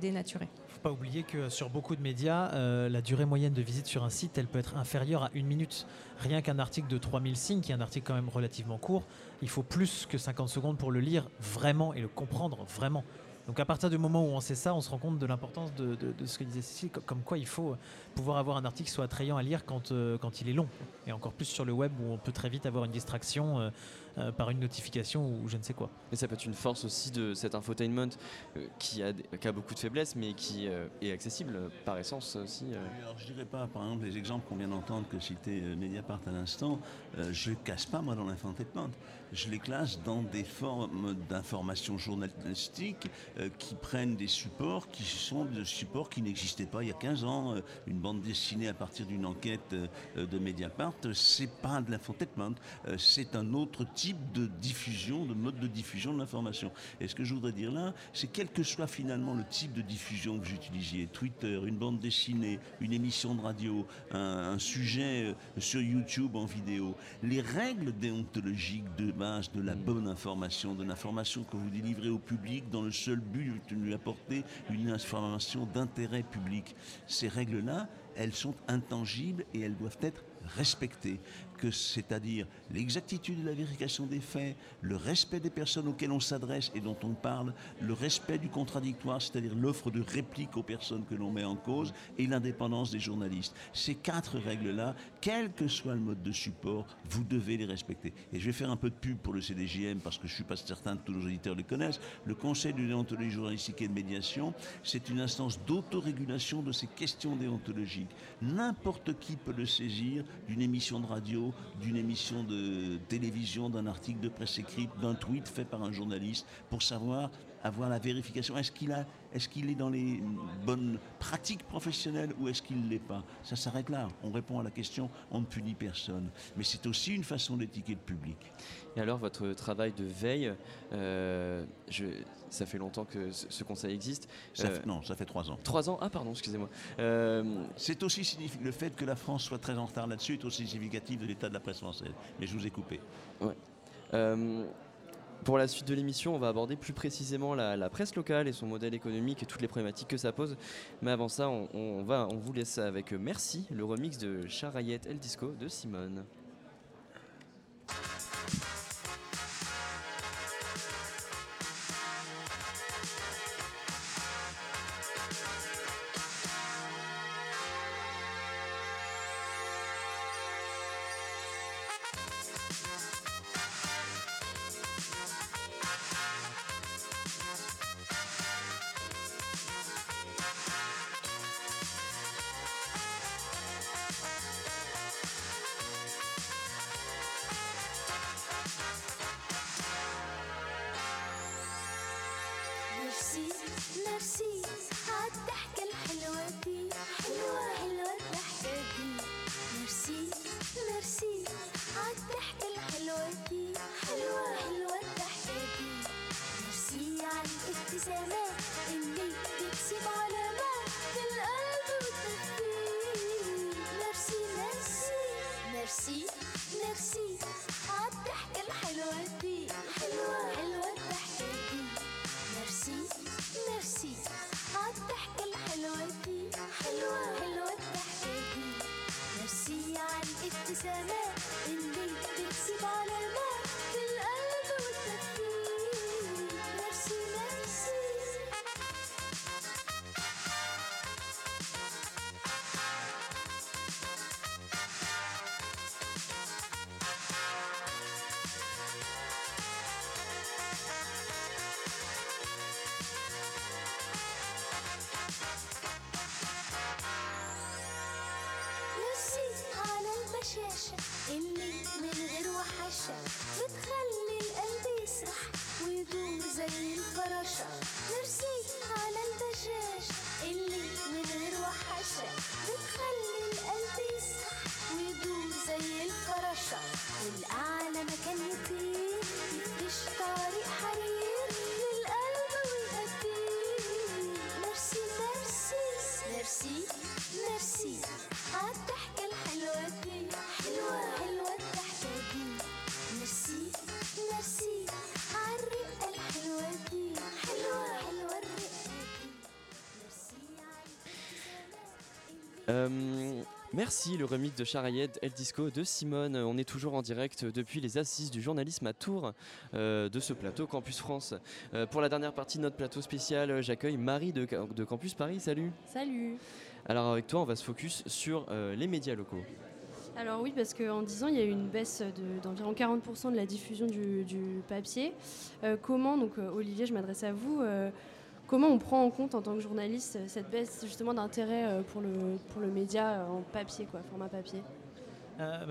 dénaturer. Pas oublier que sur beaucoup de médias, euh, la durée moyenne de visite sur un site, elle peut être inférieure à une minute. Rien qu'un article de 3000 signes, qui est un article quand même relativement court, il faut plus que 50 secondes pour le lire vraiment et le comprendre vraiment. Donc à partir du moment où on sait ça, on se rend compte de l'importance de, ce que disait Cécile, co- comme quoi il faut pouvoir avoir un article qui soit attrayant à lire quand, euh, quand il est long. Et encore plus sur le web où on peut très vite avoir une distraction euh, euh, par une notification ou je ne sais quoi. Et ça peut être une force aussi de cet infotainment euh, qui, a, des- qui a beaucoup de faiblesses, mais qui euh, est accessible par essence aussi. euh. Alors, je dirais pas, par exemple, les exemples qu'on vient d'entendre que citait Mediapart à l'instant, euh, je ne casse pas, moi, dans l'infotainment. Je les classe dans des formes d'information journalistique euh, qui prennent des supports qui sont des supports qui n'existaient pas il y a 15 ans. Euh, une bande dessinée à partir d'une enquête euh, de Mediapart, c'est pas de l'infotainment, c'est un autre type de diffusion, de mode de diffusion de l'information. Et ce que je voudrais dire là, c'est quel que soit finalement le type de diffusion que vous utilisiez, Twitter, une bande dessinée, une émission de radio, un, sujet sur YouTube en vidéo, les règles déontologiques de de la bonne information, de l'information que vous délivrez au public dans le seul but de lui apporter une information d'intérêt public, ces règles-là, elles sont intangibles et elles doivent être respectées. c'est-à-dire l'exactitude de la vérification des faits, le respect des personnes auxquelles on s'adresse et dont on parle, le respect du contradictoire, c'est-à-dire l'offre de réplique aux personnes que l'on met en cause, et l'indépendance des journalistes. Ces quatre règles-là, quel que soit le mode de support, vous devez les respecter. Et je vais faire un peu de pub pour le CDJM parce que je ne suis pas certain que tous nos auditeurs le connaissent. Le Conseil de déontologie journalistique et de médiation, c'est une instance d'autorégulation de ces questions déontologiques. N'importe qui peut le saisir d'une émission de radio, d'une émission de télévision, d'un article de presse écrite, d'un tweet fait par un journaliste pour savoir avoir la vérification. Est-ce qu'il est dans les bonnes pratiques professionnelles ou est-ce qu'il ne l'est pas? Ça s'arrête là. On répond à la question, on ne punit personne. Mais c'est aussi une façon d'étiqueter le public. Et alors, votre travail de veille, euh, je, ça fait longtemps que ce, ce conseil existe. Ça Euh, fait- non, ça fait trois ans. Trois ans? Ah, pardon, excusez-moi. Euh, C'est aussi significatif. Le fait que la France soit très en retard là-dessus est aussi significatif de l'état de la presse française. Mais je vous ai coupé. Ouais. Pour la suite de l'émission, on va aborder plus précisément la, presse locale et son modèle économique et toutes les problématiques que ça pose. Mais avant ça, on, on va, on vous laisse avec Merci, le remix de Charayette El Disco de Simone. ميرسي ميرسي عالضحكة الحلوة دي حلوة حلوة الضحكة دي. ميرسي ميرسي عالضحكة الحلوة دي حلوة حلوة الضحكة دي. ميرسي عالابتسامات اللي Euh, merci, le remix de Charayed El Disco de Simone. On est toujours en direct depuis les assises du journalisme à Tours euh, de ce plateau Campus France. Euh, pour la dernière partie de notre plateau spécial, j'accueille Marie de, de Campus Paris. Salut. Salut Alors avec toi, on va se focus sur les médias locaux. Alors oui, parce qu'en 10 ans, il y a eu une baisse de- d'environ 40% de la diffusion du, du papier. Comment, donc Olivier, je m'adresse à vous, comment on prend en compte en tant que journaliste euh, cette baisse justement d'intérêt euh, pour le, pour le média euh, en papier, quoi, format papier? Bah,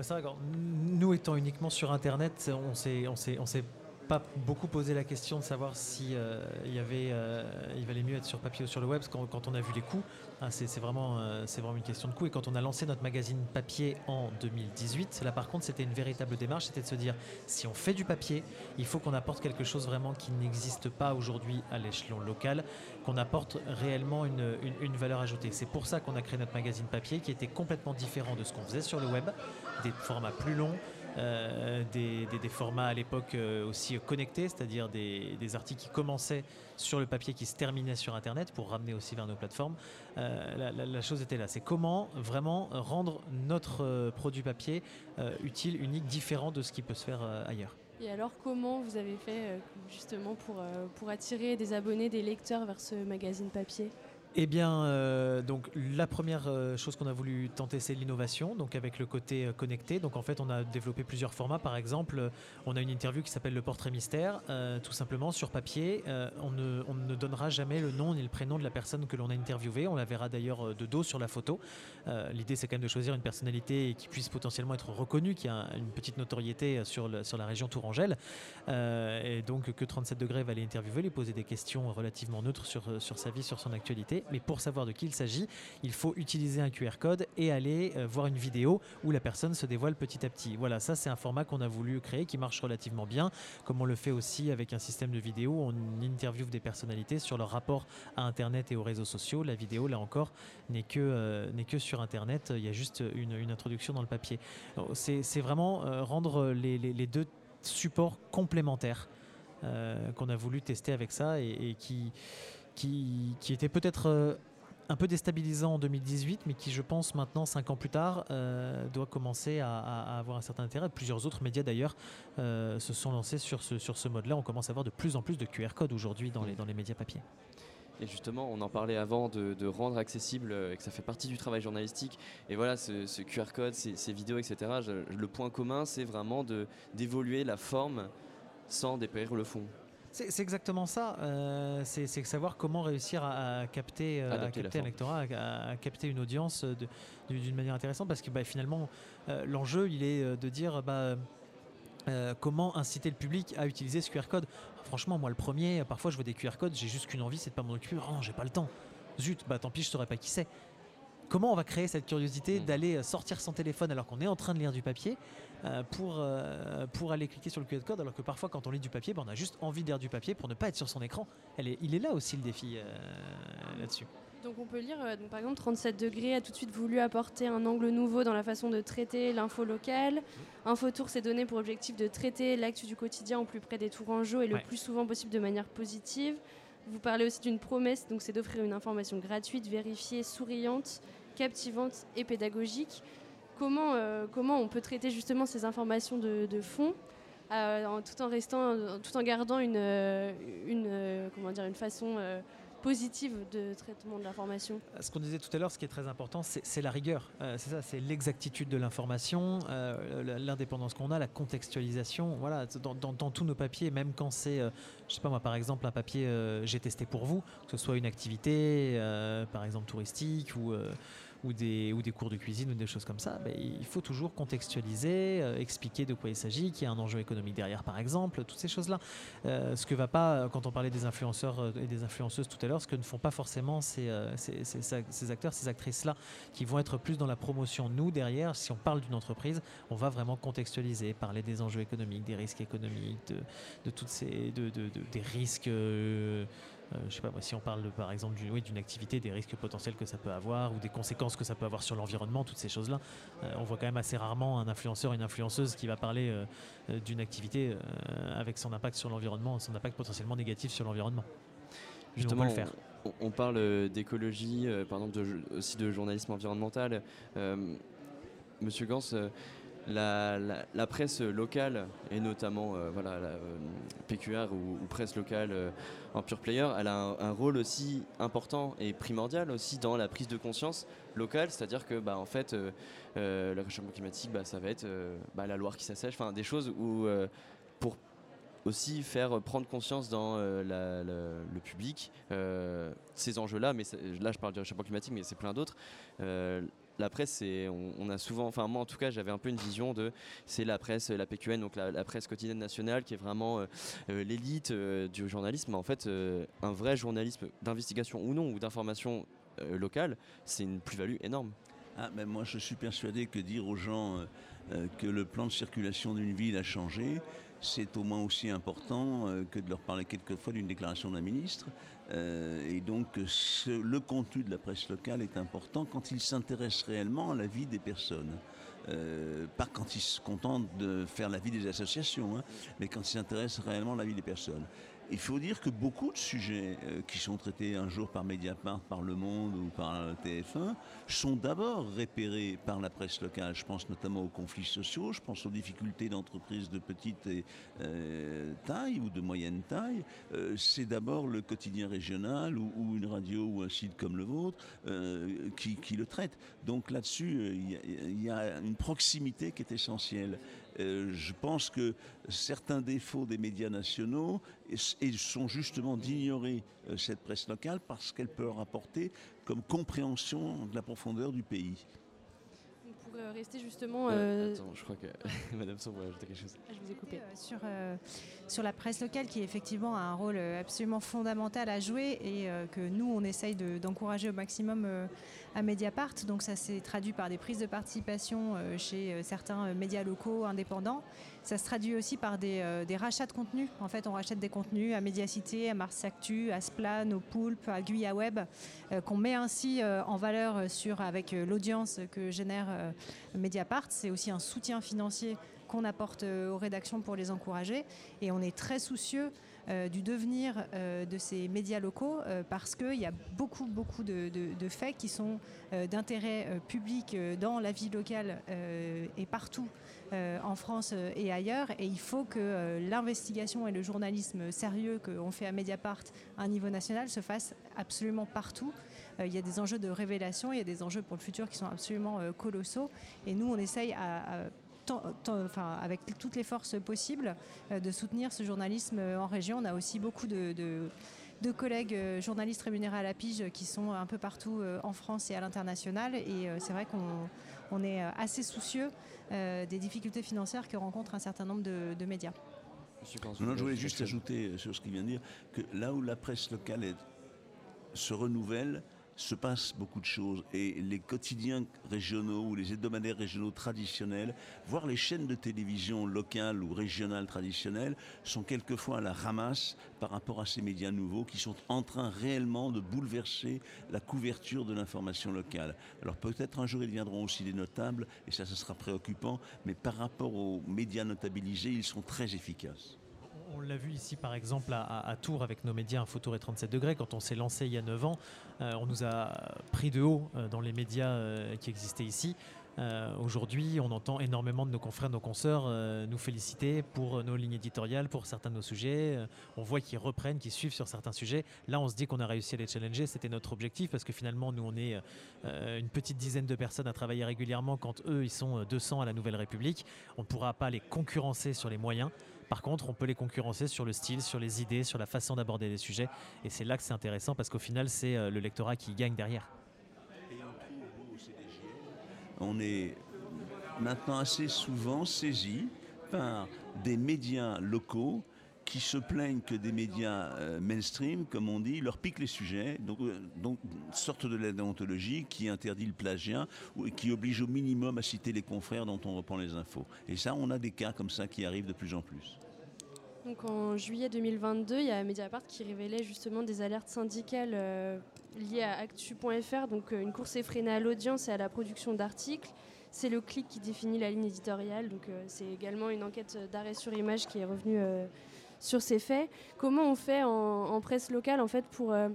nous étant uniquement sur Internet, on s'est, pas beaucoup posé la question de savoir si euh, euh, valait mieux être sur papier ou sur le web. Parce que quand, on a vu les coûts, hein, c'est, vraiment, euh, vraiment une question de coût. Et quand on a lancé notre magazine papier en 2018, là par contre, c'était une véritable démarche, c'était de se dire si on fait du papier, il faut qu'on apporte quelque chose vraiment qui n'existe pas aujourd'hui à l'échelon local, qu'on apporte réellement une, une- une valeur ajoutée. C'est pour ça qu'on a créé notre magazine papier qui était complètement différent de ce qu'on faisait sur le web, des formats plus longs, euh, des, formats à l'époque euh, aussi connectés, c'est-à-dire des, articles qui commençaient sur le papier qui se terminaient sur Internet pour ramener aussi vers nos plateformes. Euh, la, chose était là, c'est comment vraiment rendre notre produit papier utile, unique, différent de ce qui peut se faire ailleurs. Et alors, comment vous avez fait justement pour, pour attirer des abonnés, des lecteurs vers ce magazine papier? Eh bien, euh, donc la première euh, chose qu'on a voulu tenter, c'est l'innovation, donc avec le côté euh, connecté. Donc en fait, on a développé plusieurs formats. Par exemple, on a une interview qui s'appelle le portrait mystère. Tout simplement, sur papier, on, ne, on ne donnera jamais le nom ni le prénom de la personne que l'on a interviewée. On la verra d'ailleurs de dos sur la photo. L'idée, c'est quand même de choisir une personnalité qui puisse potentiellement être reconnue, qui a une petite notoriété sur, sur la région Tourangelle. Et donc que 37 degrés va les interviewer, lui poser des questions relativement neutres sur, sur sa vie, sur son actualité. Mais pour savoir de qui il s'agit, il faut utiliser un QR code et aller euh, voir une vidéo où la personne se dévoile petit à petit. Voilà, ça c'est un format qu'on a voulu créer qui marche relativement bien, comme on le fait aussi avec un système de vidéo. On interviewe des personnalités sur leur rapport à Internet et aux réseaux sociaux. La vidéo, là encore, n'est que, euh, que sur Internet. Il y a juste une, introduction dans le papier. Donc, C'est vraiment euh, rendre les, deux supports complémentaires euh, qu'on a voulu tester avec ça et qui, qui, qui était peut-être euh, un peu déstabilisant en 2018, mais qui, je pense, maintenant, cinq ans plus tard, euh, doit commencer à, avoir un certain intérêt. Plusieurs autres médias, d'ailleurs, euh, se sont lancés sur ce, sur ce mode-là. On commence à avoir de plus en plus de QR codes aujourd'hui dans les, dans les médias papier. Et justement, on en parlait avant de, de rendre accessible euh, et que ça fait partie du travail journalistique. Et voilà, ce, ce QR code, ces, ces vidéos, etc. je- le point commun, c'est vraiment d'évoluer la forme sans dépérir le fond. C'est exactement ça. euh, c'est savoir comment réussir à, à capter, euh, à capter un lectorat, à, à capter une audience euh, d'une manière intéressante, parce que bah, finalement, euh, l'enjeu, il est de dire bah, euh, comment inciter le public à utiliser ce QR code. Franchement, moi, le premier, parfois, je vois des QR codes, j'ai juste qu'une envie, c'est de pas m'en occuper. Oh non, j'ai pas le temps. Zut, bah tant pis, je saurais pas qui c'est. Comment on va créer cette curiosité d'aller euh, sortir son téléphone alors qu'on est en train de lire du papier pour, euh, pour aller cliquer sur le QR code alors que parfois quand on lit du papier, bah, on a juste envie de lire du papier pour ne pas être sur son écran. Elle est, il est là aussi le défi euh, là-dessus. Donc on peut lire, euh, donc, par exemple, 37 degrés a tout de suite voulu apporter un angle nouveau dans la façon de traiter l'info locale. Infotour s'est donné pour objectif de traiter l'actu du quotidien au plus près des Tourangeaux et le Ouais. plus souvent possible de manière positive. Vous parlez aussi d'une promesse, donc c'est d'offrir une information gratuite, vérifiée, souriante, captivante et pédagogique. Comment, euh, comment on peut traiter justement ces informations de, fond euh, tout en restant, tout en gardant une, euh, une, comment dire, une façon positive de traitement de l'information Ce qu'on disait tout à l'heure, ce qui est très important, c'est la rigueur. C'est ça, c'est l'exactitude de l'information, l'indépendance qu'on a, la contextualisation. Voilà, dans, tous nos papiers, même quand c'est, euh, je sais pas moi, par exemple, un papier j'ai testé pour vous, que ce soit une activité, par exemple touristique ou ou des, ou des cours de cuisine ou des choses comme ça, ben, il faut toujours contextualiser, euh, expliquer de quoi il s'agit, qu'il y a un enjeu économique derrière par exemple, toutes ces choses-là. Euh, ce que va pas, euh, quand on parlait des influenceurs et des influenceuses tout à l'heure, ce que ne font pas forcément ces, ces- acteurs, ces actrices-là, qui vont être plus dans la promotion. Nous, derrière, si on parle d'une entreprise, on va vraiment contextualiser, parler des enjeux économiques, des risques économiques, de, de toutes ces, de, de- de- des risques. Je sais pas moi, si on parle de, par exemple d'une oui, activité, des risques potentiels que ça peut avoir ou des conséquences que ça peut avoir sur l'environnement, toutes ces choses-là. Euh, on voit quand même assez rarement un influenceur, une influenceuse qui va parler euh, euh, d'une activité euh, avec son impact sur l'environnement, son impact potentiellement négatif sur l'environnement. Nous, on peut le faire. on, on parle euh, d'écologie, euh, par exemple de aussi de journalisme environnemental. Euh, Monsieur Gans, euh, la, presse locale, et notamment euh, euh, PQR ou, presse locale euh, en pure player, elle a un, rôle aussi important et primordial aussi dans la prise de conscience locale, c'est-à-dire que bah, en fait, le réchauffement climatique, bah, ça va être bah, la Loire qui s'assèche, des choses où pour aussi faire prendre conscience dans le public ces enjeux-là, mais là je parle du réchauffement climatique, mais c'est plein d'autres. La presse, on, a souvent, enfin moi en tout cas, j'avais un peu une vision de, c'est la presse, la PQN, donc la, presse quotidienne nationale, qui est vraiment euh, euh, l'élite euh, du journalisme. En fait, un vrai journalisme d'investigation ou non, ou d'information locale, c'est une plus-value énorme. Ah, moi, je suis persuadé que dire aux gens que le plan de circulation d'une ville a changé, c'est au moins aussi important que de leur parler quelquefois d'une déclaration d'un ministre. Euh, et donc, ce- le contenu de la presse locale est important quand il s'intéresse réellement à la vie des personnes. euh, pas quand ils se contentent de faire la vie des associations, hein, mais quand ils s'intéressent réellement à la vie des personnes. Il faut dire que beaucoup de sujets euh, qui sont traités un jour par Mediapart, par Le Monde ou par TF1 sont d'abord repérés par la presse locale. Je pense notamment aux conflits sociaux, je pense aux difficultés d'entreprises de petite et, euh, taille ou de moyenne taille. Euh, C'est d'abord le quotidien régional ou, une radio ou un site comme le vôtre euh, qui, le traite. Donc là-dessus, euh, il y, a une proximité qui est essentielle. Euh, je pense que certains défauts des médias nationaux et- et sont justement d'ignorer euh, cette presse locale parce qu'elle peut leur apporter comme compréhension de la profondeur du pays. Pour euh, rester justement. Euh, euh, Attends, je crois que Madame Sombre voulait ajouter quelque chose. je vous ai coupé. Euh, sur, euh, sur la presse locale qui effectivement a un rôle absolument fondamental à jouer et euh, que nous on essaye de- d'encourager au maximum euh, à Mediapart. Donc ça s'est traduit par des prises de participation euh, chez euh, certains euh, médias locaux indépendants. Ça se traduit aussi par des, rachats de contenus. En fait, on rachète des contenus à Mediacité, à Mars Actu, à Splan, au Poulpe, à Guya Web, qu'on met ainsi en valeur sur, avec l'audience que génère Mediapart. C'est aussi un soutien financier qu'on apporte aux rédactions pour les encourager. Et on est très soucieux euh, du devenir euh, de ces médias locaux euh, parce qu'il y a beaucoup, beaucoup de, faits qui sont d'intérêt public dans la vie locale et partout en France et ailleurs. Et il faut que l'investigation et le journalisme sérieux qu'on fait à Mediapart à un niveau national se fasse absolument partout. Il y a des enjeux de révélation, il y a des enjeux pour le futur qui sont absolument colossaux. Et nous, on essaye à- enfin, avec toutes les forces possibles euh, de soutenir ce journalisme euh, en région. On a aussi beaucoup de, de- de collègues euh, journalistes rémunérés à la pige qui sont un peu partout euh, en France et à l'international. Et c'est vrai qu'on on est assez soucieux des difficultés financières que rencontrent un certain nombre de, de médias. Non, je voulais juste ajouter sur ce qu'il vient de dire que là où la presse locale est- se renouvelle, se passe beaucoup de choses. Et les quotidiens régionaux ou les hebdomadaires régionaux traditionnels, voire les chaînes de télévision locales ou régionales traditionnelles, sont quelquefois à la ramasse par rapport à ces médias nouveaux qui sont en train réellement de bouleverser la couverture de l'information locale. Alors peut-être un jour ils deviendront aussi des notables, et ça, ce sera préoccupant, mais par rapport aux médias notabilisés, ils sont très efficaces. On l'a vu ici par exemple à, Tours avec nos médias Infotour et 37 degrés. Quand on s'est lancé il y a 9 ans, euh, on nous a pris de haut euh, dans les médias euh, qui existaient ici. Aujourd'hui, on entend énormément de nos confrères, nos consoeurs nous féliciter pour nos lignes éditoriales, pour certains de nos sujets. On voit qu'ils reprennent, qu'ils suivent sur certains sujets. Là, on se dit qu'on a réussi à les challenger. C'était notre objectif parce que finalement, nous, on est une petite dizaine de personnes à travailler régulièrement quand eux, ils sont euh, 200 à la Nouvelle République. On ne pourra pas les concurrencer sur les moyens. Par contre, on peut les concurrencer sur le style, sur les idées, sur la façon d'aborder les sujets. Et c'est là que c'est intéressant parce qu'au final, c'est euh, le lectorat qui gagne derrière. on est maintenant assez souvent saisi par des médias locaux qui se plaignent que des médias euh, mainstream, comme on dit, leur piquent les sujets, donc, euh, sorte de la déontologie qui interdit le plagiat ou qui oblige au minimum à citer les confrères dont on reprend les infos. Et ça, on a des cas comme ça qui arrivent de plus en plus. Donc en juillet 2022, il y a Mediapart qui révélait justement des alertes syndicales euh, liées à actu.fr, donc euh, une course effrénée à l'audience et à la production d'articles. C'est le clic qui définit la ligne éditoriale, donc c'est également une enquête d'arrêt sur image qui est revenue sur ces faits. Comment on fait en, presse locale en fait pour, euh,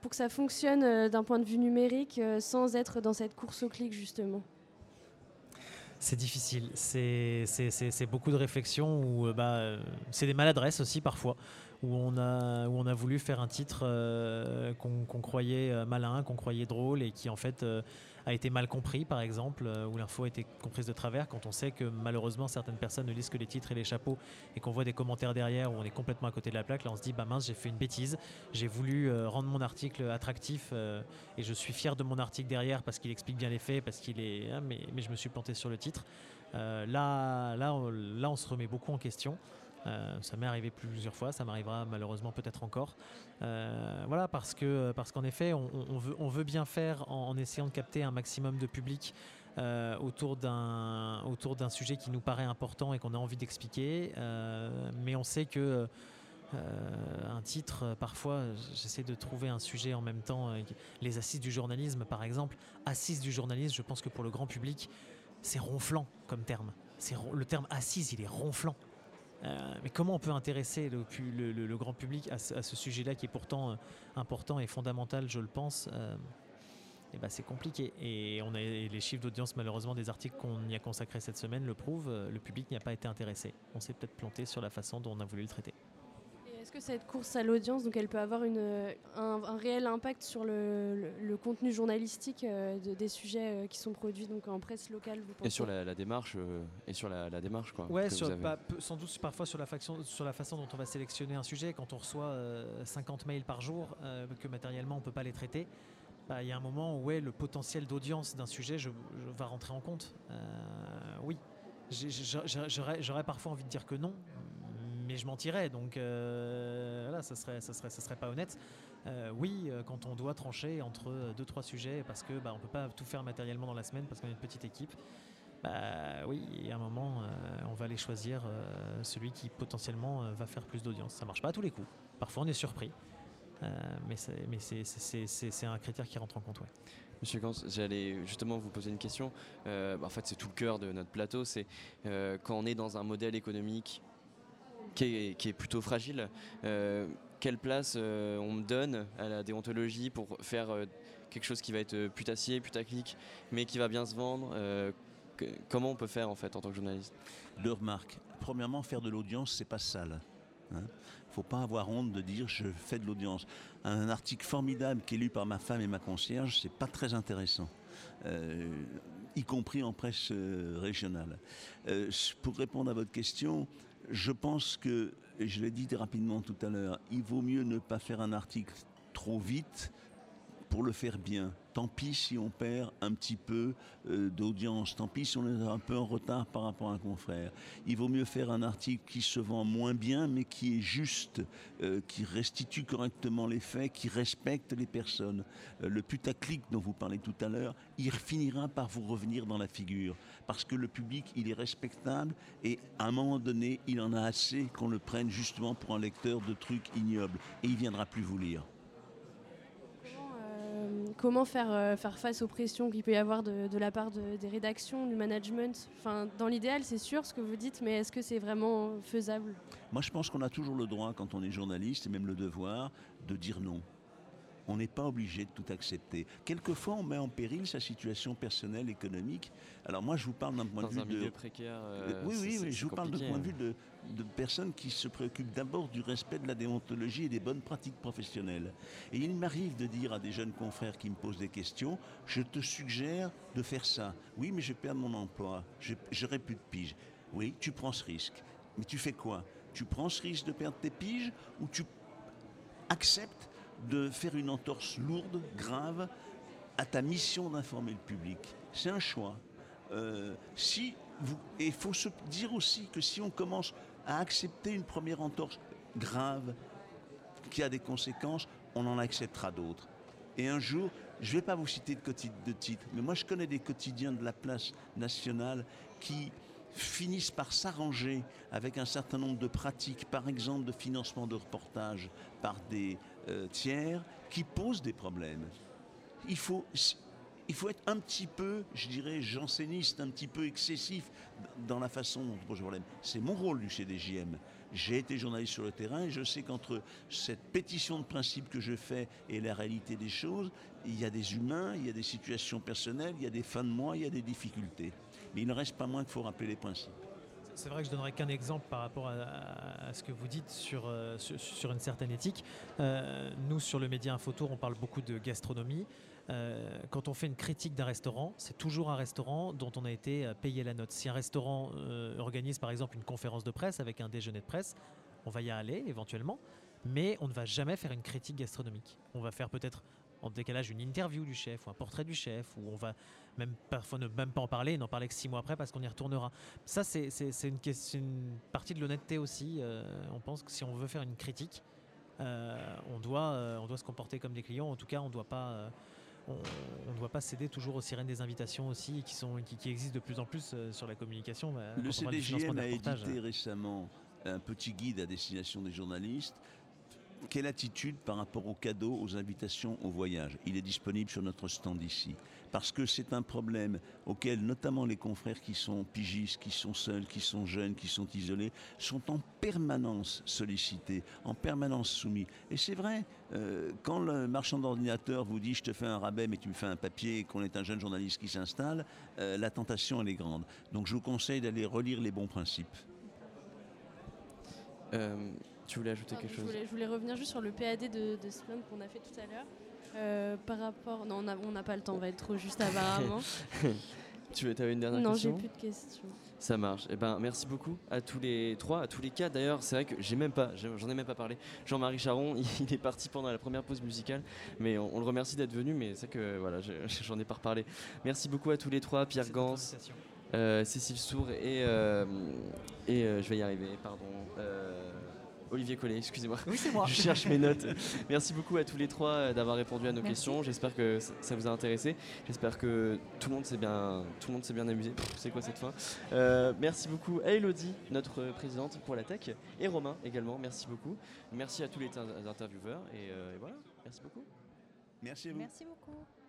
pour que ça fonctionne euh, d'un point de vue numérique euh, sans être dans cette course au clic justement? C'est difficile. C'est beaucoup de réflexions bah, c'est des maladresses aussi parfois. Où on, a, où on a voulu faire un titre qu'on croyait malin, qu'on croyait drôle et qui en fait a été mal compris par exemple, euh, où l'info a été comprise de travers quand on sait que malheureusement certaines personnes ne lisent que les titres et les chapeaux et qu'on voit des commentaires derrière où on est complètement à côté de la plaque. Là on se dit bah mince j'ai fait une bêtise, j'ai voulu euh, rendre mon article attractif euh, et je suis fier de mon article derrière parce qu'il explique bien les faits, parce qu'il est... hein, mais, mais je me suis planté sur le titre. Là, là, là, on se remet beaucoup en question. Euh, ça m'est arrivé plusieurs fois, ça m'arrivera malheureusement peut-être encore. Euh, voilà, parce que parce qu'en effet, on, veut, bien faire en, essayant de capter un maximum de public euh, autour d'un autour d'un sujet qui nous paraît important et qu'on a envie d'expliquer, mais on sait que un titre, parfois, j'essaie de trouver un sujet en même temps. les assises du journalisme, par exemple, assises du journalisme, je pense que pour le grand public, c'est ronflant comme terme. C'est le terme assise, il est ronflant. Euh, mais comment on peut intéresser le, le- grand public à ce, à ce sujet-là qui est pourtant euh, important et fondamental, je le pense euh, eh ben, c'est compliqué. Et on a et les chiffres d'audience, malheureusement, des articles qu'on y a consacrés cette semaine le prouvent. Le public n'y a pas été intéressé. On s'est peut-être planté sur la façon dont on a voulu le traiter. Que cette course à l'audience, donc elle peut avoir une, euh, un, un réel impact sur le, le- le contenu journalistique euh, de- des sujets euh, qui sont produits donc en presse locale vous pensez? Et sur la, la démarche, euh, et sur la, la démarche quoi. Ouais, sur- avez. pas- sans doute parfois sur la, faction, sur la façon dont on va sélectionner un sujet. Quand on reçoit euh, 50 mails par jour, euh, que matériellement on ne peut pas les traiter, bah, il y a un moment où ouais, le potentiel d'audience d'un sujet je, je- va rentrer en compte. Euh, oui, j'aurais parfois envie de dire que non, mais je mentirais, donc euh, ça serait, ça serait, ça serait pas honnête. Euh, oui, euh, quand on doit trancher entre deux trois sujets parce que bah, on peut pas tout faire matériellement dans la semaine parce qu'on est une petite équipe. Bah oui, a un moment, on va aller choisir celui qui potentiellement va faire plus d'audience. Ça marche pas à tous les coups. Parfois, on est surpris. Mais c'est un critère qui rentre en compte, ouais. Monsieur Gans, j'allais justement vous poser une question. Bah, en fait, c'est tout le cœur de notre plateau. C'est quand on est dans un modèle économique qui est, plutôt fragile, euh, quelle place euh, on donne à la déontologie pour faire euh, quelque chose qui va être putassier, putaclic, mais qui va bien se vendre Comment on peut faire en fait en tant que journaliste? Deux remarques. Premièrement, faire de l'audience, c'est pas sale. Il ne faut pas avoir honte de dire je fais de l'audience. Un article formidable qui est lu par ma femme et ma concierge, c'est pas très intéressant. Y compris en presse régionale. Pour répondre à votre question, je pense que, et je l'ai dit rapidement tout à l'heure, il vaut mieux ne pas faire un article trop vite pour le faire bien. Tant pis si on perd un petit peu euh, d'audience, tant pis si on est un peu en retard par rapport à un confrère. Il vaut mieux faire un article qui se vend moins bien, mais qui est juste, euh, qui restitue correctement les faits, qui respecte les personnes. Euh, le putaclic dont vous parlez tout à l'heure, il finira par vous revenir dans la figure, parce que le public, il est respectable, et à un moment donné, il en a assez qu'on le prenne justement pour un lecteur de trucs ignobles, et il viendra plus vous lire. Euh, comment faire, euh, faire face aux pressions qu'il peut y avoir de, de la part de- des rédactions, du management? Enfin, Dans l'idéal, c'est sûr ce que vous dites, mais est-ce que c'est vraiment faisable? Moi, je pense qu'on a toujours le droit, quand on est journaliste, et même le devoir, de dire non. On n'est pas obligé de tout accepter. Quelquefois, on met en péril sa situation personnelle, économique. Alors moi, je vous parle d'un point Dans de vue un de... précaire, euh, oui, c'est- oui, oui, je vous parle compliqué, point de hein. vue de, de personnes qui se préoccupent d'abord du respect de la déontologie et des bonnes pratiques professionnelles. Et il m'arrive de dire à des jeunes confrères qui me posent des questions, je te suggère de faire ça. Oui, mais je perds mon emploi, Je- j'aurai plus de piges. Oui, tu prends ce risque. Mais tu fais quoi? Tu prends ce risque de perdre tes piges ou tu acceptes de faire une entorse lourde, grave, à ta mission d'informer le public. C'est un choix. Euh, et il faut se dire aussi que si on commence à accepter une première entorse grave, qui a des conséquences, on en acceptera d'autres. Et un jour, je ne vais pas vous citer de titres, mais moi je connais des quotidiens de la place nationale qui finissent par s'arranger avec un certain nombre de pratiques, par exemple de financement de reportages par des euh, tiers, qui posent des problèmes. Il faut, il faut être un petit peu, je dirais, janséniste, un petit peu excessif dans la façon dont on pose le problème. C'est mon rôle du CDJM. J'ai été journaliste sur le terrain et je sais qu'entre cette pétition de principe que je fais et la réalité des choses, il y a des humains, il y a des situations personnelles, il y a des fins de mois, il y a des difficultés. Mais il ne reste pas moins qu'il faut rappeler les principes. C'est vrai que je donnerai qu'un exemple par rapport à, ce que vous dites sur, euh, sur, une certaine éthique. Euh, nous, sur le média Infotour, on parle beaucoup de gastronomie. Euh, quand on fait une critique d'un restaurant, c'est toujours un restaurant dont on a été payé la note. Si un restaurant organise par exemple une conférence de presse avec un déjeuner de presse, on va y aller éventuellement, mais on ne va jamais faire une critique gastronomique. On va faire peut-être en décalage une interview du chef ou un portrait du chef, ou on va même parfois ne même pas en parler, et n'en parler que six mois après parce qu'on y retournera. Ça, c'est une, partie de l'honnêteté aussi. Euh, on pense que si on veut faire une critique, euh, on, doit, euh, on doit se comporter comme des clients. En tout cas, on doit pas. on on ne doit pas céder toujours aux sirènes des invitations aussi, qui, sont, qui, qui existent de plus en plus sur la communication. bah, Le des a édité récemment un petit guide à destination des journalistes quelle attitude par rapport aux cadeaux, aux invitations, au voyage? Il est disponible sur notre stand ici. Parce que c'est un problème auquel notamment les confrères qui sont pigistes, qui sont seuls, qui sont jeunes, qui sont isolés, sont en permanence sollicités, en permanence soumis. Et c'est vrai, euh, quand le marchand d'ordinateur vous dit je te fais un rabais mais tu me fais un papier et qu'on est un jeune journaliste qui s'installe, euh, la tentation elle est grande. Donc je vous conseille d'aller relire les bons principes. Euh, tu voulais ajouter quelque je, chose voulais, je voulais revenir juste sur le PAD de, de Splunk qu'on a fait tout à l'heure. Euh, par rapport. Non, on n'a pas le temps, on va être trop juste apparemment. tu avais une dernière non, j'ai question plus de questions. Ça marche. Eh ben, merci beaucoup à tous les trois, à tous les quatre. D'ailleurs, c'est vrai que j'ai même pas, j'en ai même pas parlé. Jean-Marie Charon, il est parti pendant la première pause musicale, mais on, on le remercie d'être venu. Mais c'est que voilà, je- j'en ai pas reparlé. Merci beaucoup à tous les trois, Pierre Gans, euh, Cécile Sour et euh, et euh, je vais y arriver. Pardon. Olivier Collet, excusez-moi. Oui, c'est moi. Je cherche mes notes. Merci beaucoup à tous les trois euh, d'avoir répondu à nos Merci. questions. J'espère que ça- vous a intéressé. J'espère que tout le monde s'est bien, tout le monde s'est bien amusé. C'est quoi cette fin? Euh, Merci beaucoup à Elodie, notre euh, présidente pour la tech, et Romain également. Merci beaucoup. Merci à tous les inter- intervieweurs et, euh, et voilà. Merci beaucoup. Merci à vous. Merci beaucoup.